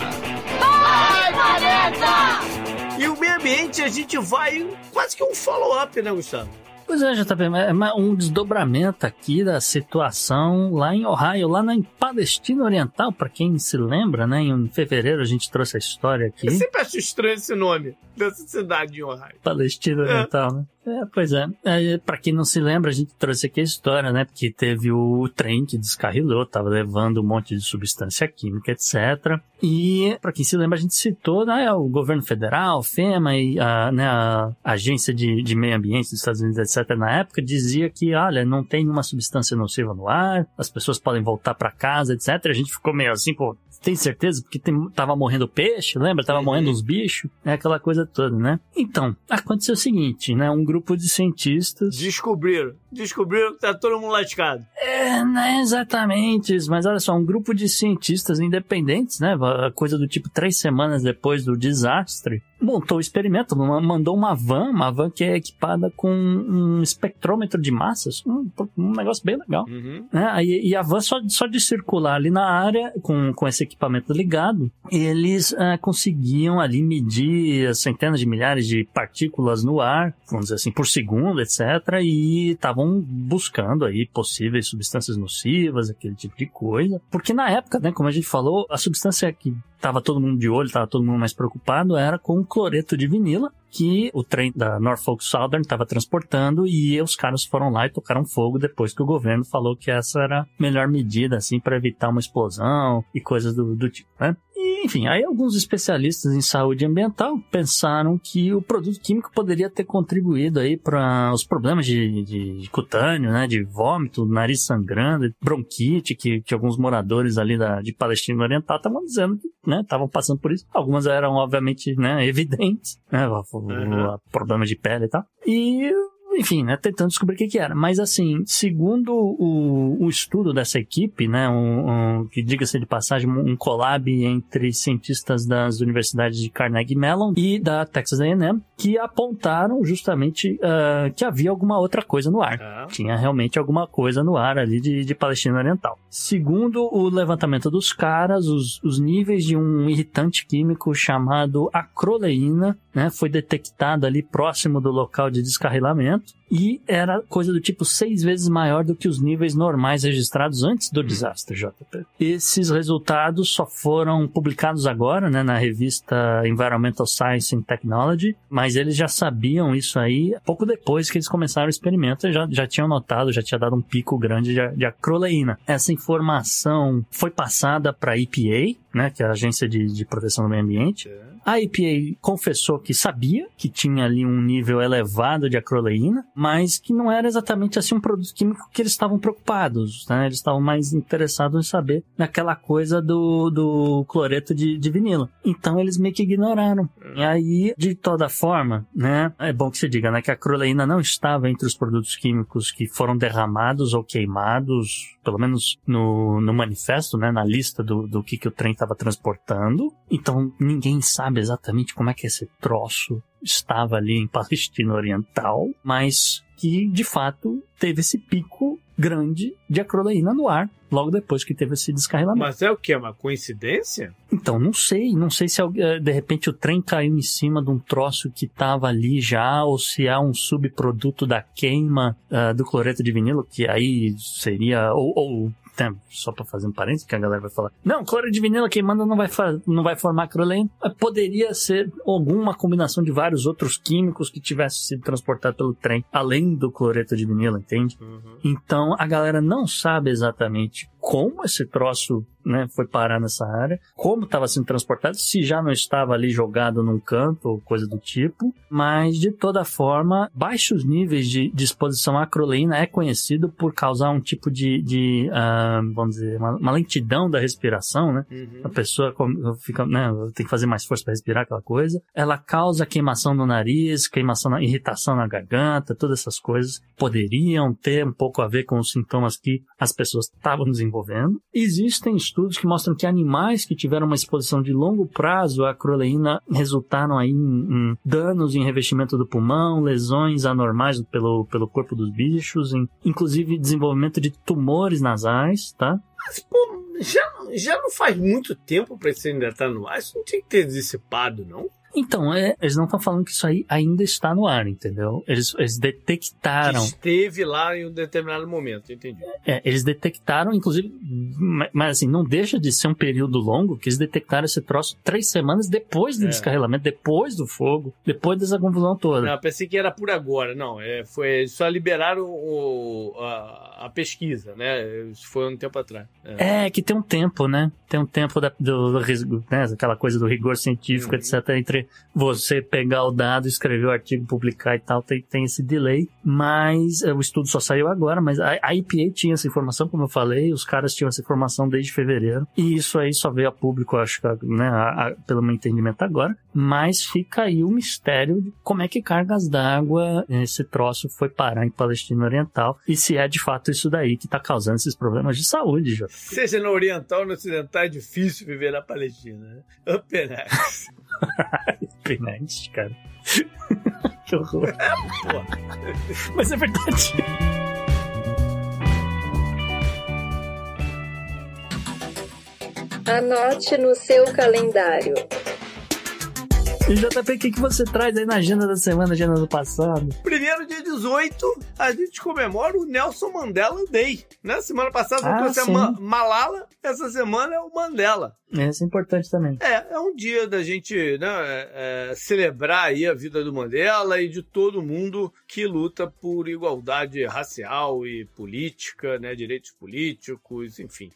E o meio ambiente, a gente vai quase que um follow-up, né, Gustavo? Pois é, JP, é ma- um desdobramento aqui da situação lá em Ohio, lá na Palestina Oriental, para quem se lembra, né? Em fevereiro a gente trouxe a história aqui. Eu sempre acho estranho esse nome dessa cidade em Ohio. Palestina Oriental, né? É, pois é. é para quem não se lembra, a gente trouxe aqui a história, né? Porque teve o trem que descarrilou, tava levando um monte de substância química, etc. E, para quem se lembra, a gente citou né, o governo federal, FEMA e a, né, a Agência de, de Meio Ambiente dos Estados Unidos, etc. Na época, dizia que, olha, não tem nenhuma substância nociva no ar, as pessoas podem voltar para casa, etc. A gente ficou meio assim, pô, tem certeza? Porque tem, tava morrendo peixe, lembra? Tava Uhum. morrendo uns bichos, né? Aquela coisa toda, né? Então, aconteceu o seguinte, né? Um grupo de cientistas... Descobriram. Descobriram que tá todo mundo lascado. É, não é exatamente isso, mas olha só, um grupo de cientistas independentes, né? Coisa do tipo três semanas depois do desastre, montou o experimento, ma- mandou uma van, uma van que é equipada com um espectrômetro de massas, um, um negócio bem legal. Uhum. né? Aí- E a van só, só de circular ali na área com, com esse equipamento ligado, eles ah, conseguiam ali medir as centenas de milhares de partículas no ar, vamos dizer assim, por segundo, etc. E estavam buscando aí possíveis substâncias nocivas, aquele tipo de coisa. Porque na época, né, como a gente falou, a substância que tava todo mundo de olho, tava todo mundo mais preocupado, era com o cloreto de vinila, que o trem da Norfolk Southern estava transportando e os caras foram lá e tocaram fogo depois que o governo falou que essa era a melhor medida, assim, para evitar uma explosão e coisas do, do tipo, né? E, enfim, aí alguns especialistas em saúde ambiental pensaram que o produto químico poderia ter contribuído aí para os problemas de, de, cutâneo, né, de vômito, nariz sangrando, bronquite, que, que alguns moradores ali da, de Palestina Oriental estavam dizendo que, né, estavam passando por isso. Algumas eram, obviamente, né, evidentes, né, Uhum. o problema de pele e tal. E enfim, né, tentando descobrir o que, que era. Mas assim, segundo o, o estudo dessa equipe, né, um, um- que diga-se de passagem, um collab entre cientistas das universidades de Carnegie Mellon e da Texas A&M, que apontaram justamente ah, que havia alguma outra coisa no ar. Tá. Tinha realmente alguma coisa no ar ali de, de Palestina Oriental. Segundo o levantamento dos caras, os, os níveis de um irritante químico chamado acroleína, né, foi detectado ali próximo do local de descarrilamento e era coisa do tipo seis vezes maior do que os níveis normais registrados antes do desastre, JP. Esses resultados só foram publicados agora, né, na revista Environmental Science and Technology, mas eles já sabiam isso aí pouco depois que eles começaram o experimento, já, já tinham notado, já tinha dado um pico grande de, de acroleína. Essa informação foi passada para a EPA, né, que é a Agência de, de Proteção do Meio Ambiente, a EPA confessou que sabia que tinha ali um nível elevado de acroleína, mas que não era exatamente assim um produto químico que eles estavam preocupados, né? Eles estavam mais interessados em saber naquela coisa do, do cloreto de, de vinilo. Então eles meio que ignoraram. E aí, de toda forma, né? É bom que se diga, né? Que a acroleína não estava entre os produtos químicos que foram derramados ou queimados, pelo menos no, no manifesto, né? Na lista do, do que, que o trem estava transportando. Então ninguém sabe exatamente como é que esse troço estava ali em Palestina Oriental, mas que de fato teve esse pico grande de acroleína no ar logo depois que teve esse descarrilamento. Mas é o que? Uma coincidência? Então, não sei, não sei se eh, de repente o trem caiu em cima de um troço que estava ali já, ou se é um subproduto da queima ah, do cloreto de vinilo, que aí seria, ou, ou né, só para fazer um parênteses, que a galera vai falar, não, cloreto de vinilo queimando não vai, não vai formar acroleína. Mas Poderia ser alguma combinação de vários outros químicos que tivesse sido transportado pelo trem, além do cloreto de vinilo, entende? Então a galera não sabe exatamente como esse troço né, foi parar nessa área, como estava sendo transportado, se já não estava ali jogado num canto ou coisa do tipo, mas de toda forma, baixos níveis de, de exposição à acroleína é conhecido por causar um tipo de, de uh, vamos dizer, uma, uma, lentidão da respiração, né? Uhum. A pessoa fica, né, tem que fazer mais força para respirar aquela coisa. Ela causa queimação no nariz, queimação, na, irritação na garganta, todas essas coisas poderiam ter um pouco a ver com os sintomas que as pessoas estavam desenvolvendo. Existem estudos que mostram que animais que tiveram uma exposição de longo prazo à acroleína resultaram aí em, em danos em revestimento do pulmão, lesões anormais pelo, pelo corpo dos bichos, em, inclusive desenvolvimento de tumores nasais, tá? Mas, pô, já, já não faz muito tempo para isso ainda estar tá no ar. Isso não tinha que ter dissipado, não? Então, é, eles não estão falando que isso aí ainda está no ar, entendeu? Eles, eles detectaram. Que esteve lá em um determinado momento, entendi. É, eles detectaram, inclusive, mas assim, não deixa de ser um período longo que eles detectaram esse troço três semanas depois do é. depois do fogo, depois dessa confusão toda. Não, pensei que era por agora, não. É, foi, só liberaram o, a, a, pesquisa, né? Isso foi um tempo atrás. É. é, que tem um tempo, né? Tem um tempo da, do, do né? aquela coisa do rigor científico, uhum. etc., entre você pegar o dado, escrever o artigo, publicar e tal, tem, tem esse delay, mas é, o estudo só saiu agora, mas a, a EPA tinha essa informação, como eu falei, os caras tinham essa informação desde fevereiro, e isso aí só veio a público, acho que, né, a, a, pelo meu entendimento agora, mas fica aí o mistério de como é que cargas d'água esse troço foi parar em Palestina Oriental, e se é de fato isso daí que está causando esses problemas de saúde, já. Seja no Oriental ou no Ocidental, é difícil viver na Palestina, né? Upenax. Penante, cara. que horror. Mas é verdade. Anote no seu calendário. E JP, o que, que você traz aí na agenda da semana, agenda do passado? Primeiro dia 18, a gente comemora o Nelson Mandela Day. Né? Semana passada ah, trouxe a Ma Malala, essa semana é o Mandela. Esse é importante também. É, é um dia da gente né, é, é, celebrar aí a vida do Mandela e de todo mundo que luta por igualdade racial e política, né, direitos políticos, enfim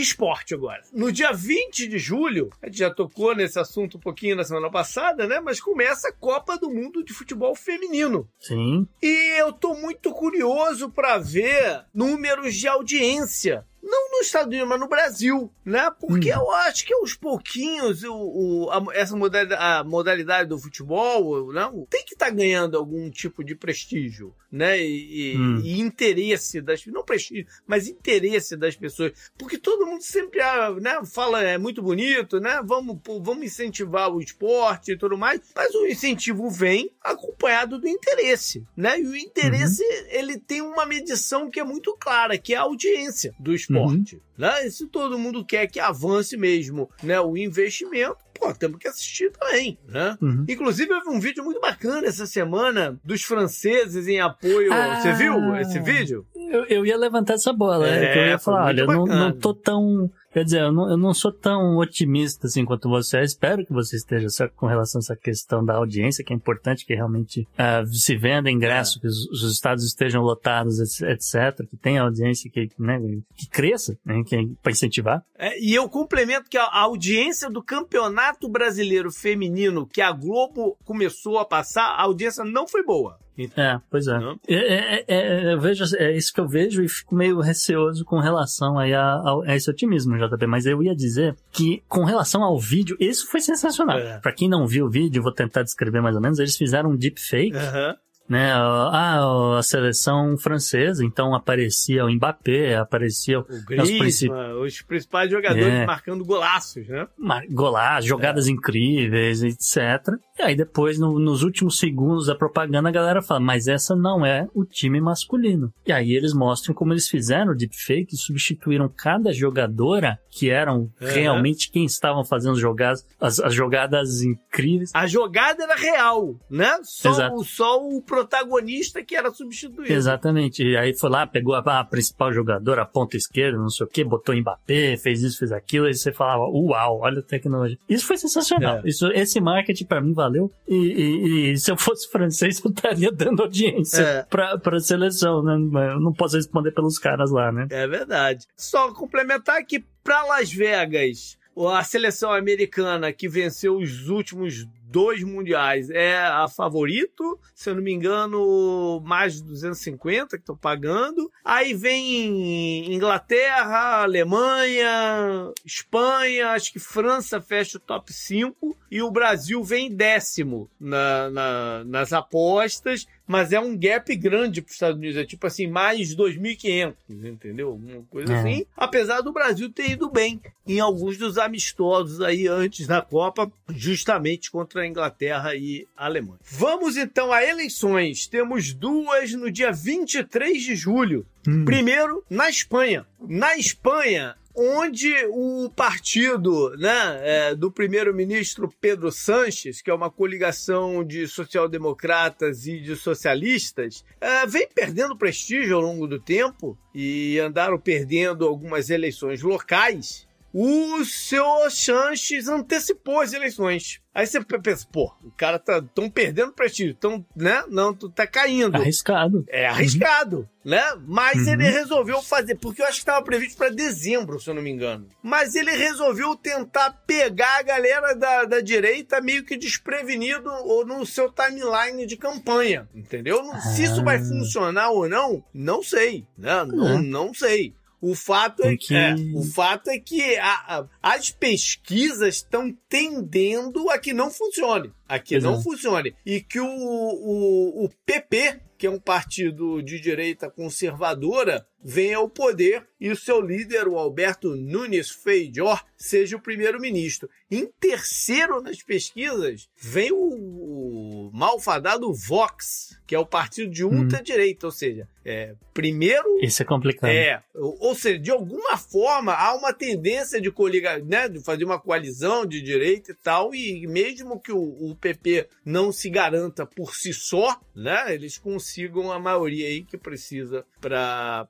esporte agora. No dia 20 de julho, a gente já tocou nesse assunto um pouquinho na semana passada, né? Mas começa a Copa do Mundo de Futebol Feminino. Sim. E eu tô muito curioso para ver números de audiência não nos Estados Unidos, mas no Brasil, né? Porque hum. eu acho que aos pouquinhos o, o a, essa modalidade, a modalidade do futebol não, né? tem que estar tá ganhando algum tipo de prestígio, né? E, hum. e, interesse das não prestígio, mas interesse das pessoas, porque todo mundo sempre ah, né, fala é muito bonito, né? Vamos vamos incentivar o esporte e tudo mais, mas o incentivo vem acompanhado do interesse, né? E o interesse uhum. ele tem uma medição que é muito clara, que é a audiência do esporte esporte. Uhum. Né? E se todo mundo quer que avance mesmo né, o investimento, pô, temos que assistir também, né? Uhum. Inclusive, vi um vídeo muito bacana essa semana dos franceses em apoio. Ah, Você viu esse vídeo? Eu, eu ia levantar essa bola, é, eu ia falar, olha, eu não, não tô tão Quer dizer, eu não, eu não sou tão otimista assim quanto você. Eu espero que você esteja com relação a essa questão da audiência, que é importante que realmente uh, se venda ingresso, é. que os, os, estados estejam lotados, etc., que tenha audiência que, né, que cresça, né, que, para incentivar. É, e eu complemento que a, a audiência do Campeonato Brasileiro Feminino que a Globo começou a passar, a audiência não foi boa. É, pois é. É, é, é. eu vejo, é isso que eu vejo e fico meio receoso com relação aí a, a, a, esse otimismo, JP. Mas eu ia dizer que, com relação ao vídeo, isso foi sensacional. É. Pra quem não viu o vídeo, vou tentar descrever mais ou menos. Eles fizeram um deepfake. Uhum né? Ah, a seleção francesa, então aparecia o Mbappé, aparecia o Griezmann, os, os principais jogadores é. marcando golaços, né? Golaços, jogadas é. incríveis, etc. E aí depois, no, nos últimos segundos da propaganda, a galera fala, mas essa não é o time masculino. E aí eles mostram como eles fizeram o deepfake, substituíram cada jogadora que eram realmente quem estavam fazendo as jogadas, as, as, jogadas incríveis. A jogada era real, né? Só, Exato. só o processo protagonista que era substituído. Exatamente. E aí foi lá, pegou a, a principal jogadora, a ponta esquerda, não sei o que, botou Mbappé, fez isso, fez aquilo, e você falava, uau, olha a tecnologia. Isso foi sensacional. É. Isso, esse marketing pra mim valeu. E, e- e se eu fosse francês, eu estaria dando audiência É. pra, pra seleção, né? Mas Eu não posso responder pelos caras lá, né? É verdade. Só complementar que para Las Vegas, a seleção americana que venceu os últimos dois mundiais é a favorito, se eu não me engano, mais de 250 que estão pagando. Aí vem Inglaterra, Alemanha, Espanha, acho que França fecha o top 5 e o Brasil vem décimo na- na- nas apostas, mas é um gap grande para os Estados Unidos, é tipo assim, mais 2.500, entendeu? Uma coisa É. assim. Apesar do Brasil ter ido bem em alguns dos amistosos aí antes da Copa, justamente contra a Inglaterra e a Alemanha. Vamos então a eleições. Temos duas no dia 23 de julho. Hum. Primeiro, na Espanha. Na Espanha, onde o partido né, é, do primeiro-ministro Pedro Sanches, que é uma coligação de social-democratas e de socialistas, é, vem perdendo prestígio ao longo do tempo e andaram perdendo algumas eleições locais. O seu Sanches antecipou as eleições. Aí você pensa, pô, o cara tá tão perdendo prestígio, tão, né? Não, tu tá caindo. Arriscado. É arriscado, né? Mas Uhum. ele resolveu fazer, porque eu acho que estava previsto para dezembro, se eu não me engano. Mas ele resolveu tentar pegar a galera da, da direita meio que desprevenido ou no seu timeline de campanha, entendeu? Não- Se isso vai Ah. funcionar ou não, não sei, né? Não, É. não sei. O fato, é, que- é, o fato é que a- a- as pesquisas estão tendendo a que não funcione. A que não Exato. funcione. E que o, o, o PP, que é um partido de direita conservadora, venha ao poder e o seu líder, o Alberto Nunes Feijó, seja o primeiro-ministro. Em terceiro nas pesquisas, vem o, o malfadado Vox, que é o partido de ultradireita, ou seja, é, primeiro Esse é complicado. é, ou ou seja, de alguma forma há uma tendência de coligar, né, de fazer uma coalizão de direita e tal, e mesmo que o, o PP não se garanta por si só, né, eles consigam a maioria aí que precisa para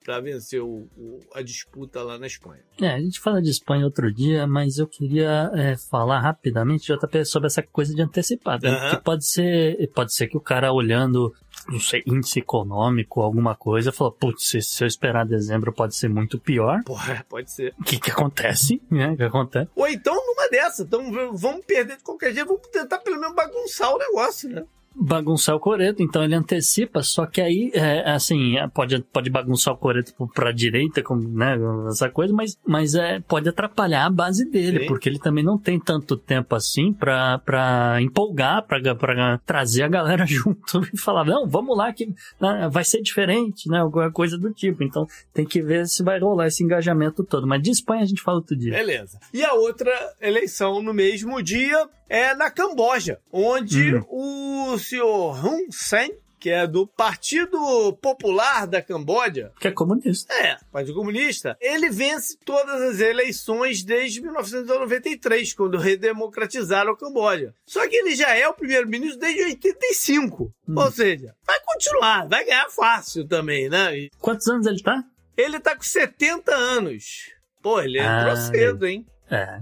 o- a disputa lá na Espanha. É, a gente fala de Espanha outro dia, mas eu queria é, falar rapidamente, JP, sobre essa coisa de antecipado. né? Aham. Que pode ser, pode ser que o cara olhando, não sei, índice econômico, alguma coisa, falou, putz, se eu esperar dezembro pode ser muito pior. Porra, pode ser. O que que acontece, né? O que acontece? Ou então numa dessa, então vamos perder de qualquer jeito, vamos tentar pelo menos bagunçar o negócio, né? Bagunçar o coreto, então ele antecipa, só que aí, é, assim, é, pode, pode bagunçar o coreto pra direita, como, né, essa coisa, mas, mas é, pode atrapalhar a base dele, Sim. porque ele também não tem tanto tempo assim pra, pra empolgar, pra, pra trazer a galera junto e falar, não, vamos lá que né, vai ser diferente, né, alguma coisa do tipo, então tem que ver se vai rolar esse engajamento todo, mas de Espanha a gente fala outro dia. Beleza. E a outra eleição no mesmo dia é na Camboja, onde o senhor Hun Sen, que é do Partido Popular da Camboja, Que é comunista. é, Partido Comunista, ele vence todas as eleições desde 1993, quando redemocratizaram a Camboja. Só que ele já é o primeiro-ministro desde 85. Ou seja, vai continuar, vai ganhar fácil também, né? E Quantos anos ele tá? Ele tá com 70 anos. Pô, ele entrou Ah, cedo, hein? É.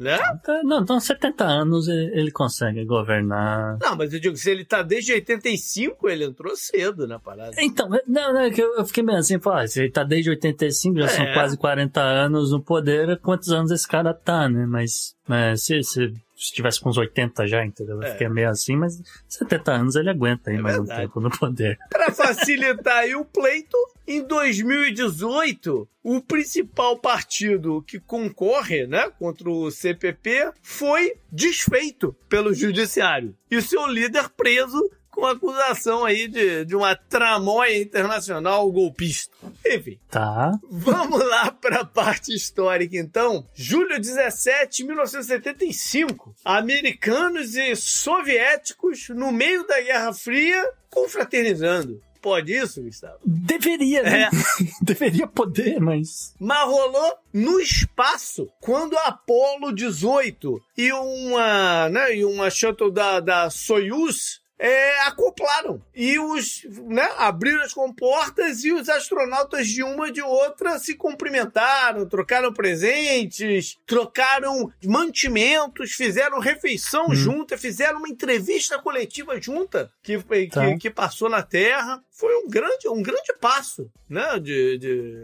Né? Tá, Não, então 70 anos ele consegue governar. Não, mas eu digo, se ele tá desde 85, ele entrou cedo na parada. Então, é- não, não, é que eu, fiquei meio assim, falar, se ele tá desde 85, já são É. quase 40 anos no poder, quantos anos esse cara tá, né? Mas, mas se, se, se tivesse com uns 80 já, entendeu? Eu É. fiquei meio assim, mas 70 anos ele aguenta aí É mais um verdade. tempo no poder. Para facilitar aí o pleito, em 2018, o principal partido que concorre né, contra o CPP foi desfeito pelo judiciário. E o seu líder preso com acusação aí de, de uma tramóia internacional golpista. Enfim, Tá. Vamos lá para a parte histórica, então. Julho 17, 1975. Americanos e soviéticos, no meio da Guerra Fria, confraternizando. Pode isso, Gustavo? Deveria, né? É. Deveria poder, mas. Mas rolou no espaço, quando a Apollo 18 e uma, né, e uma shuttle da, da Soyuz é, acoplaram. E os, né, abriram as comportas e os astronautas de uma e de outra se cumprimentaram, trocaram presentes, trocaram mantimentos, fizeram refeição Hum. junta, fizeram uma entrevista coletiva junta que, que, Tá. que passou na Terra. Foi um grande, um grande passo, né? De, de...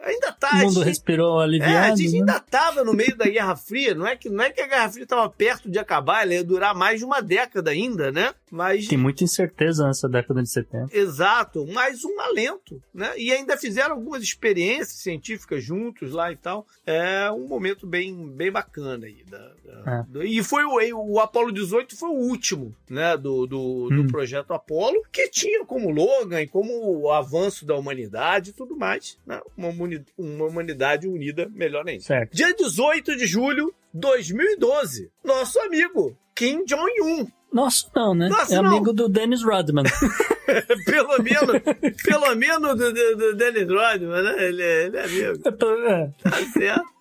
Ainda tá. O mundo a gente- respirou é, a aliviado. gente né? ainda estava no meio da Guerra Fria, não é que, não é que a Guerra Fria estava perto de acabar, ela ia durar mais de uma década ainda, né? Mas Tem muita incerteza nessa década de 70. Exato, mais um alento, né? E ainda fizeram algumas experiências científicas juntos lá e tal. É um momento bem, bem bacana aí. Da, da- É. do- e foi o, o Apolo 18 foi o último, né? Do, do, do Hum. projeto Apolo, que tinha como slogan como o avanço da humanidade e tudo mais, né? Uma, humani- uma humanidade unida melhor ainda. Certo. Dia 18 de julho de 2012, nosso amigo Kim Jong-un Nossa, não, né? Nossa, é não. amigo do Dennis Rodman. pelo menos, pelo menos do, do, do Dennis Rodman, né? Ele, é- ele é amigo, É, tá certo?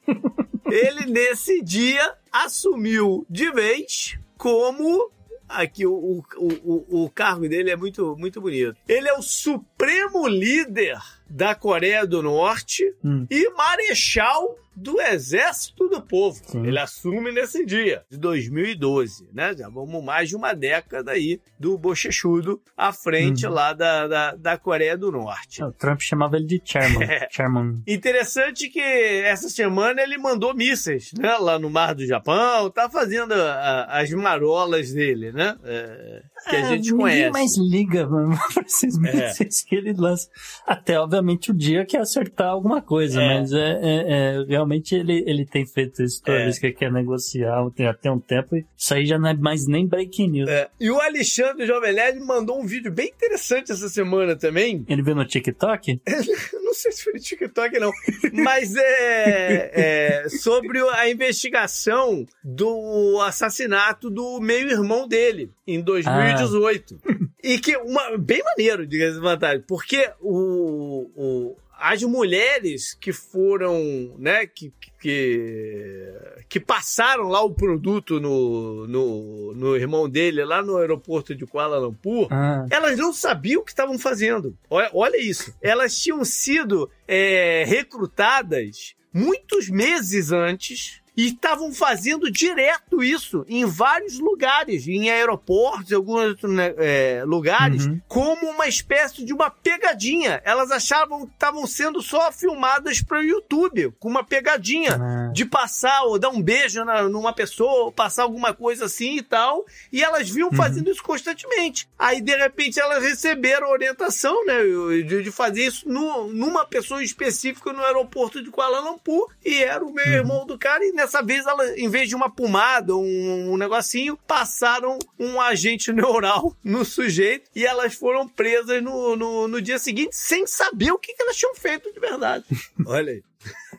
Ele, nesse dia, assumiu de vez como. Aqui, o, o, o, o cargo dele é muito, muito bonito. Ele é o supremo líder da Coreia do Norte Hum. e marechal do Exército do Povo. Sim. Ele assume nesse dia, de 2012, né? Já vamos mais de uma década aí do bochechudo à frente Uhum. lá da, da, da Coreia do Norte. O Trump chamava ele de Chairman. É. Chairman. Interessante que essa semana ele mandou mísseis, né? Lá no Mar do Japão, tá fazendo a- as marolas dele, né? É, que a É, gente ninguém conhece. mais liga mano, pra esses É. mísseis que ele lança. Até, obviamente, o dia que acertar alguma coisa, É. mas é, é- é, realmente ele, ele tem feito isso toda É. vez que ele quer negociar tem até um tempo. e Isso aí já não é mais nem breaking news. É, E o Alexandre Jovem Nerd mandou um vídeo bem interessante essa semana também. Ele viu no TikTok? Não sei se foi no TikTok, não. Mas é, é sobre a investigação do assassinato do meio-irmão dele, em 2018. E que, uma, bem maneiro, diga-se de vantagem, porque o, o- as mulheres que foram, né, que, que, que passaram lá o produto no, no, no irmão dele, lá no aeroporto de Kuala Lumpur, Ah, elas não sabiam o que estavam fazendo. Olha, olha isso. Elas tinham sido é, recrutadas muitos meses antes e estavam fazendo direto isso em vários lugares, em aeroportos, em alguns outros né, é, lugares, Uhum. como uma espécie de uma pegadinha. Elas achavam que estavam sendo só filmadas para o YouTube, com uma pegadinha ah. de passar ou dar um beijo na- numa pessoa, ou passar alguma coisa assim e tal. E elas vinham fazendo isso constantemente. Aí, de repente, elas receberam a orientação, né, de, de fazer isso no- numa pessoa específica no aeroporto de Kuala Lumpur. E era o meu irmão do cara. E nessa vez, ela, em vez de uma pomada, um, um negocinho, passaram um agente neural no sujeito. E elas foram presas no, no, no dia seguinte, sem saber o que, que elas tinham feito de verdade. Olha aí.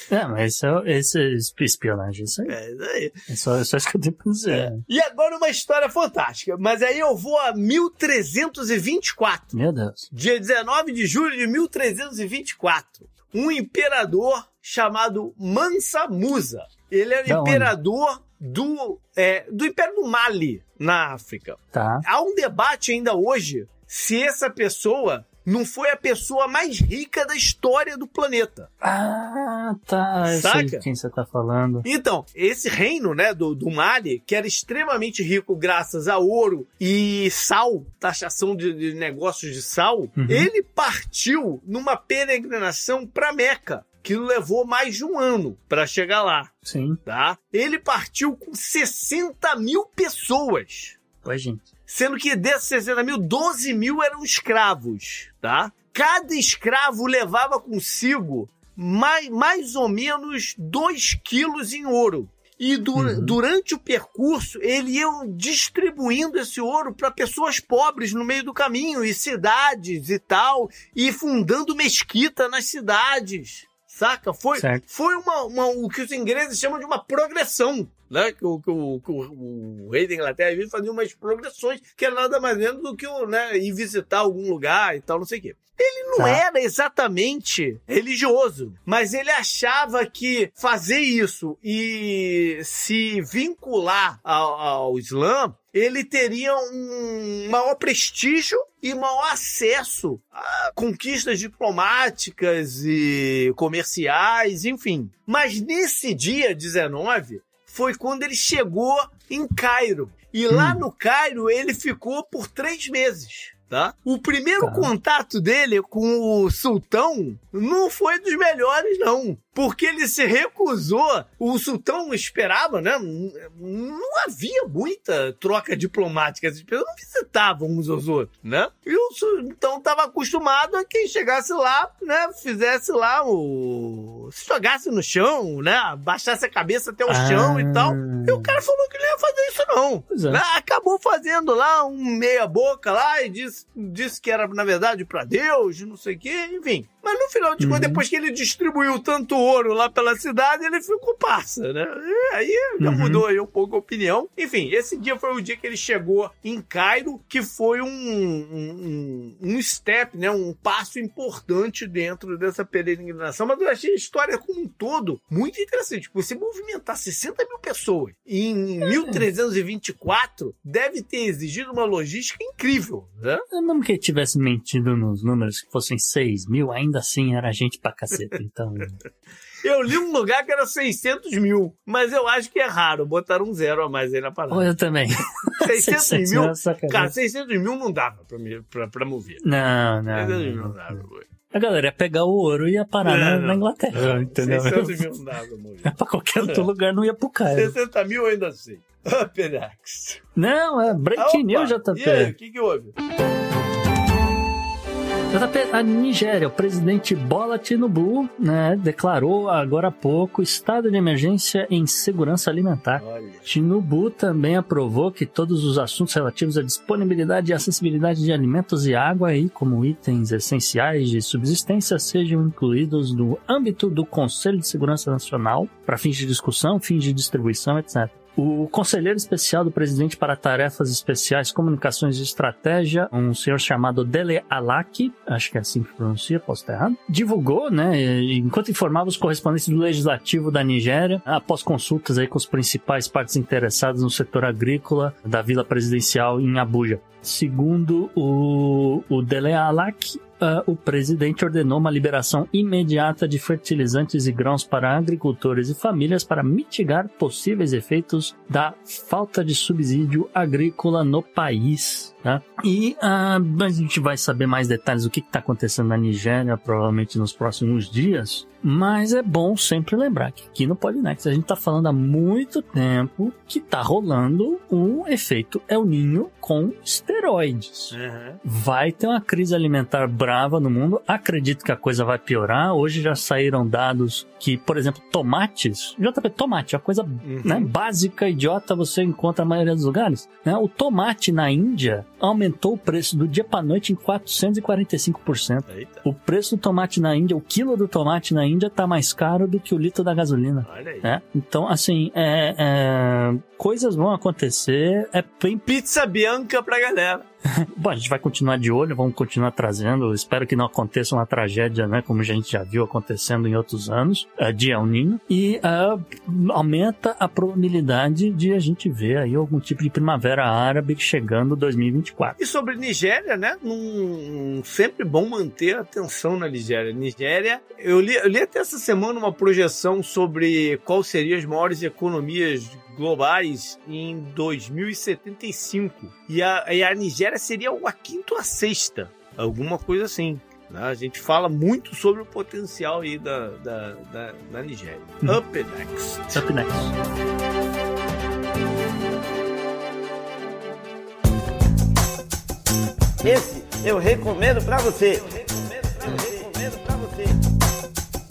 É, mas isso é, esse é espionagem, isso aí. É isso aí. É só, é só isso que eu tenho pra dizer. E agora uma história fantástica, mas aí eu vou a 1324. Meu Deus. Dia 19 de julho de 1324. Um imperador chamado Mansa Musa. Ele era Da onde? imperador do, é, do Império do Mali, na África. Tá. Há um debate ainda hoje se essa pessoa não foi a pessoa mais rica da história do planeta. Ah, tá. Eu sei Saca? de quem você tá falando. Então, esse reino, né, do, do Mali, que era extremamente rico graças a ouro e sal, taxação de, de negócios de sal, Uhum. ele partiu numa peregrinação para Meca, que levou mais de um ano para chegar lá, Sim. tá? Ele partiu com 60 mil pessoas. Pois, gente. Sendo que desses 60 mil, 12 mil eram escravos, tá? Cada escravo levava consigo mais, mais ou menos 2 quilos em ouro. E du- Uhum. durante o percurso, eles iam distribuindo esse ouro para pessoas pobres no meio do caminho, e cidades e tal, e fundando mesquita nas cidades. Saca? Foi, Certo. foi uma, uma- o que os ingleses chamam de uma progressão. Né? Que, o, que o- que o- o rei da Inglaterra vinha fazia umas progressões, que era nada mais menos do que o, né, ir visitar algum lugar e tal, não sei o quê. Ele não Tá. era exatamente religioso, mas ele achava que fazer isso e se vincular ao, ao Islã ele teria um maior prestígio e maior acesso a conquistas diplomáticas e comerciais, enfim. Mas nesse dia 19 foi quando ele chegou em Cairo. E lá no Cairo ele ficou por três meses. Tá? O primeiro Tá. contato dele com o sultão não foi dos melhores, não. Porque ele se recusou. O sultão esperava, né? Não havia muita troca diplomática. As pessoas não visitavam uns aos outros, né? E o sultão estava acostumado a quem chegasse lá, né? Fizesse lá o. Se jogasse no chão, né? Baixasse a cabeça até o chão e tal. E o cara falou que não ia fazer isso, não. É. Né? Acabou fazendo lá um meia-boca lá e disse, disse que era, na verdade, pra Deus, não sei o quê, enfim. Mas no final de contas, Uhum. depois que ele distribuiu tanto ouro lá pela cidade, ele ficou parça, né? E aí já Uhum. mudou aí um pouco a opinião. Enfim, esse dia foi o dia que ele chegou em Cairo, que foi um, um, um- step, né? Um passo importante dentro dessa peregrinação. Mas eu achei a história como um todo muito interessante. Você movimentar 60 mil pessoas em 1324 deve ter exigido uma logística incrível, né? É Mesmo que ele tivesse mentido nos números que fossem 6 mil, ainda assim era gente pra caceta. Então, Eu li um lugar que era 600 mil, mas eu acho que é raro botar um zero a mais aí na parada. eu também. 600 mil? é sacanagem. Cara, 600 mil não dava pra, me, pra, pra mover. Não, não. 600 mil não, não dava. A galera ia pegar o ouro e ia parar na, Não, na Inglaterra, entendeu? 600 mil não dava pra mover. pra qualquer outro lugar não ia pro Cairo. 60 mil eu ainda sei. Up next. Não, é breaking news, Opa, JP. E aí, o que que houve? JP, a Nigéria, o presidente Bola Tinubu, né, declarou agora há pouco estado de emergência em segurança alimentar. Olha. Tinubu também aprovou que todos os assuntos relativos à disponibilidade e acessibilidade de alimentos e água, aí, como itens essenciais de subsistência, sejam incluídos no âmbito do Conselho de Segurança Nacional para fins de discussão, fins de distribuição, etc. O conselheiro especial do presidente para tarefas especiais, comunicações e estratégia, um senhor chamado Dele Alaki, acho que é assim que pronuncia, posso estar errado, divulgou, né, enquanto informava os correspondentes do legislativo da Nigéria, após consultas aí com os principais partes interessadas no setor agrícola da Vila Presidencial em Abuja. Segundo o, o Dele Alaki, ah, o presidente ordenou uma liberação imediata de fertilizantes e grãos para agricultores e famílias para mitigar possíveis efeitos da falta de subsídio agrícola no país. Tá? E ah, a gente vai saber mais detalhes do que está acontecendo na Nigéria, provavelmente nos próximos dias. Mas é bom sempre lembrar que aqui no Polinex a gente está falando há muito tempo que está rolando um efeito El Ninho com esteroides vai ter uma crise alimentar brava no mundo. Acredito que a coisa vai piorar. Hoje já saíram dados que, por exemplo, tomates. JP, tomate, é uma coisa né, básica, idiota, você encontra na maioria dos lugares. né? O tomate na Índia aumentou o preço do dia para noite em 445%. Eita, O preço do tomate na Índia, o quilo do tomate na Índia tá mais caro do que o litro da gasolina. olha aí. né? Então, assim, é, é, coisas vão acontecer. É bem Pizza Bianca pra galera. Bom, a gente vai continuar de olho, vamos continuar trazendo. Espero que não aconteça uma tragédia, né? Como a gente já viu acontecendo em outros anos, eh, de El Ninho. E eh, aumenta a probabilidade de a gente ver aí algum tipo de primavera árabe chegando 2024. E sobre Nigéria, né? Num, sempre bom manter a atenção na Nigéria. Nigéria, eu li, eu li até essa semana uma projeção sobre qual seriam as maiores economias globais em 2075. E a, e a Nigéria seria a quinta ou a sexta, alguma coisa assim. né? A gente fala muito sobre o potencial aí da, da, da, da Nigéria. Uhum. Up next. Up next. Esse eu recomendo pra você.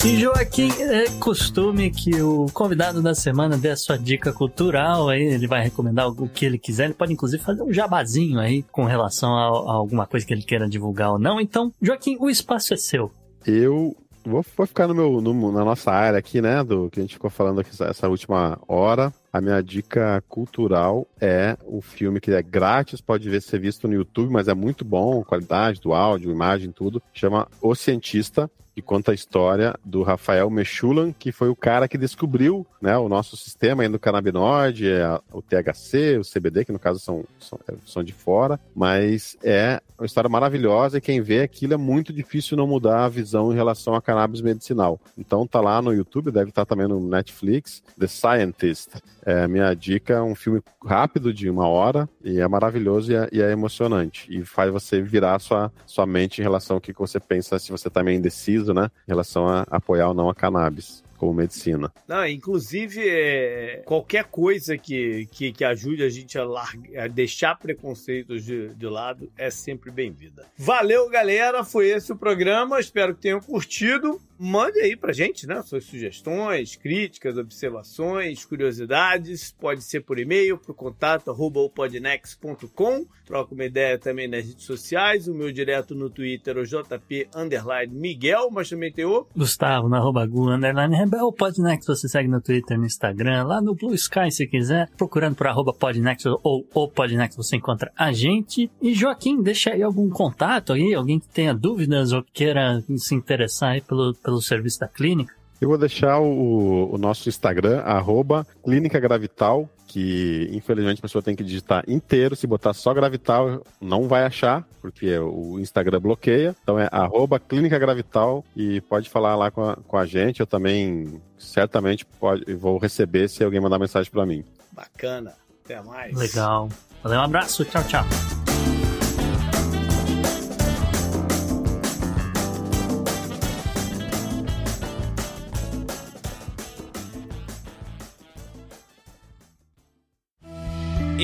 E Joaquim, é costume que o convidado da semana dê a sua dica cultural, aí ele vai recomendar o que ele quiser, ele pode inclusive fazer um jabazinho aí com relação a, a alguma coisa que ele queira divulgar ou não. Então, Joaquim, o espaço é seu. Eu vou, vou ficar no meu, no- na nossa área aqui, né? Do que a gente ficou falando aqui essa, última hora. A minha dica cultural é o filme que é grátis, pode ver ser visto no YouTube, mas é muito bom, qualidade do áudio, imagem, tudo. Chama O Cientista. Que conta a história do Rafael Mechulan, que foi o cara que descobriu né, o nosso sistema aí do canabinoide, é o THC, o CBD, que no caso são, são, são de fora, mas é uma história maravilhosa e quem vê aquilo é muito difícil não mudar a visão em relação a cannabis medicinal. Então tá lá no YouTube, deve estar também no Netflix, The Scientist. É, minha dica é um filme rápido de uma hora e é maravilhoso e é, e é emocionante. E faz você virar sua, sua mente em relação ao que você pensa se você tá meio indeciso, né? Em relação a apoiar ou não a cannabis como medicina. Não, inclusive, é, qualquer coisa que, que, que, ajude a gente a, larga, a deixar preconceitos de, de lado é sempre bem-vinda. Valeu, galera. Foi esse o programa. Espero que tenham curtido mande aí pra gente, né? Suas sugestões, críticas, observações, curiosidades. Pode ser por e-mail, pro contato arroba podnex.com. Troca uma ideia também nas redes sociais. O meu direto no Twitter, o JP Underline Miguel, mas também tem o Gustavo, na arroba Gu, Underline Rebel. Podnex você segue no Twitter, no Instagram, lá no Blue Sky se quiser. Procurando por arroba Podnex ou o Podnex você encontra a gente. E Joaquim, deixa aí algum contato aí, alguém que tenha dúvidas ou queira se interessar aí pelo pelo serviço da clínica? Eu vou deixar o, o nosso Instagram, arroba Clínica Gravital, que infelizmente a pessoa tem que digitar inteiro. Se botar só Gravital, não vai achar, porque o Instagram bloqueia. Então é arroba Clínica Gravital e pode falar lá com a, com a gente. Eu também certamente pode, vou receber se alguém mandar mensagem para mim. Bacana. Até mais. Legal. Valeu, um abraço. Tchau, tchau.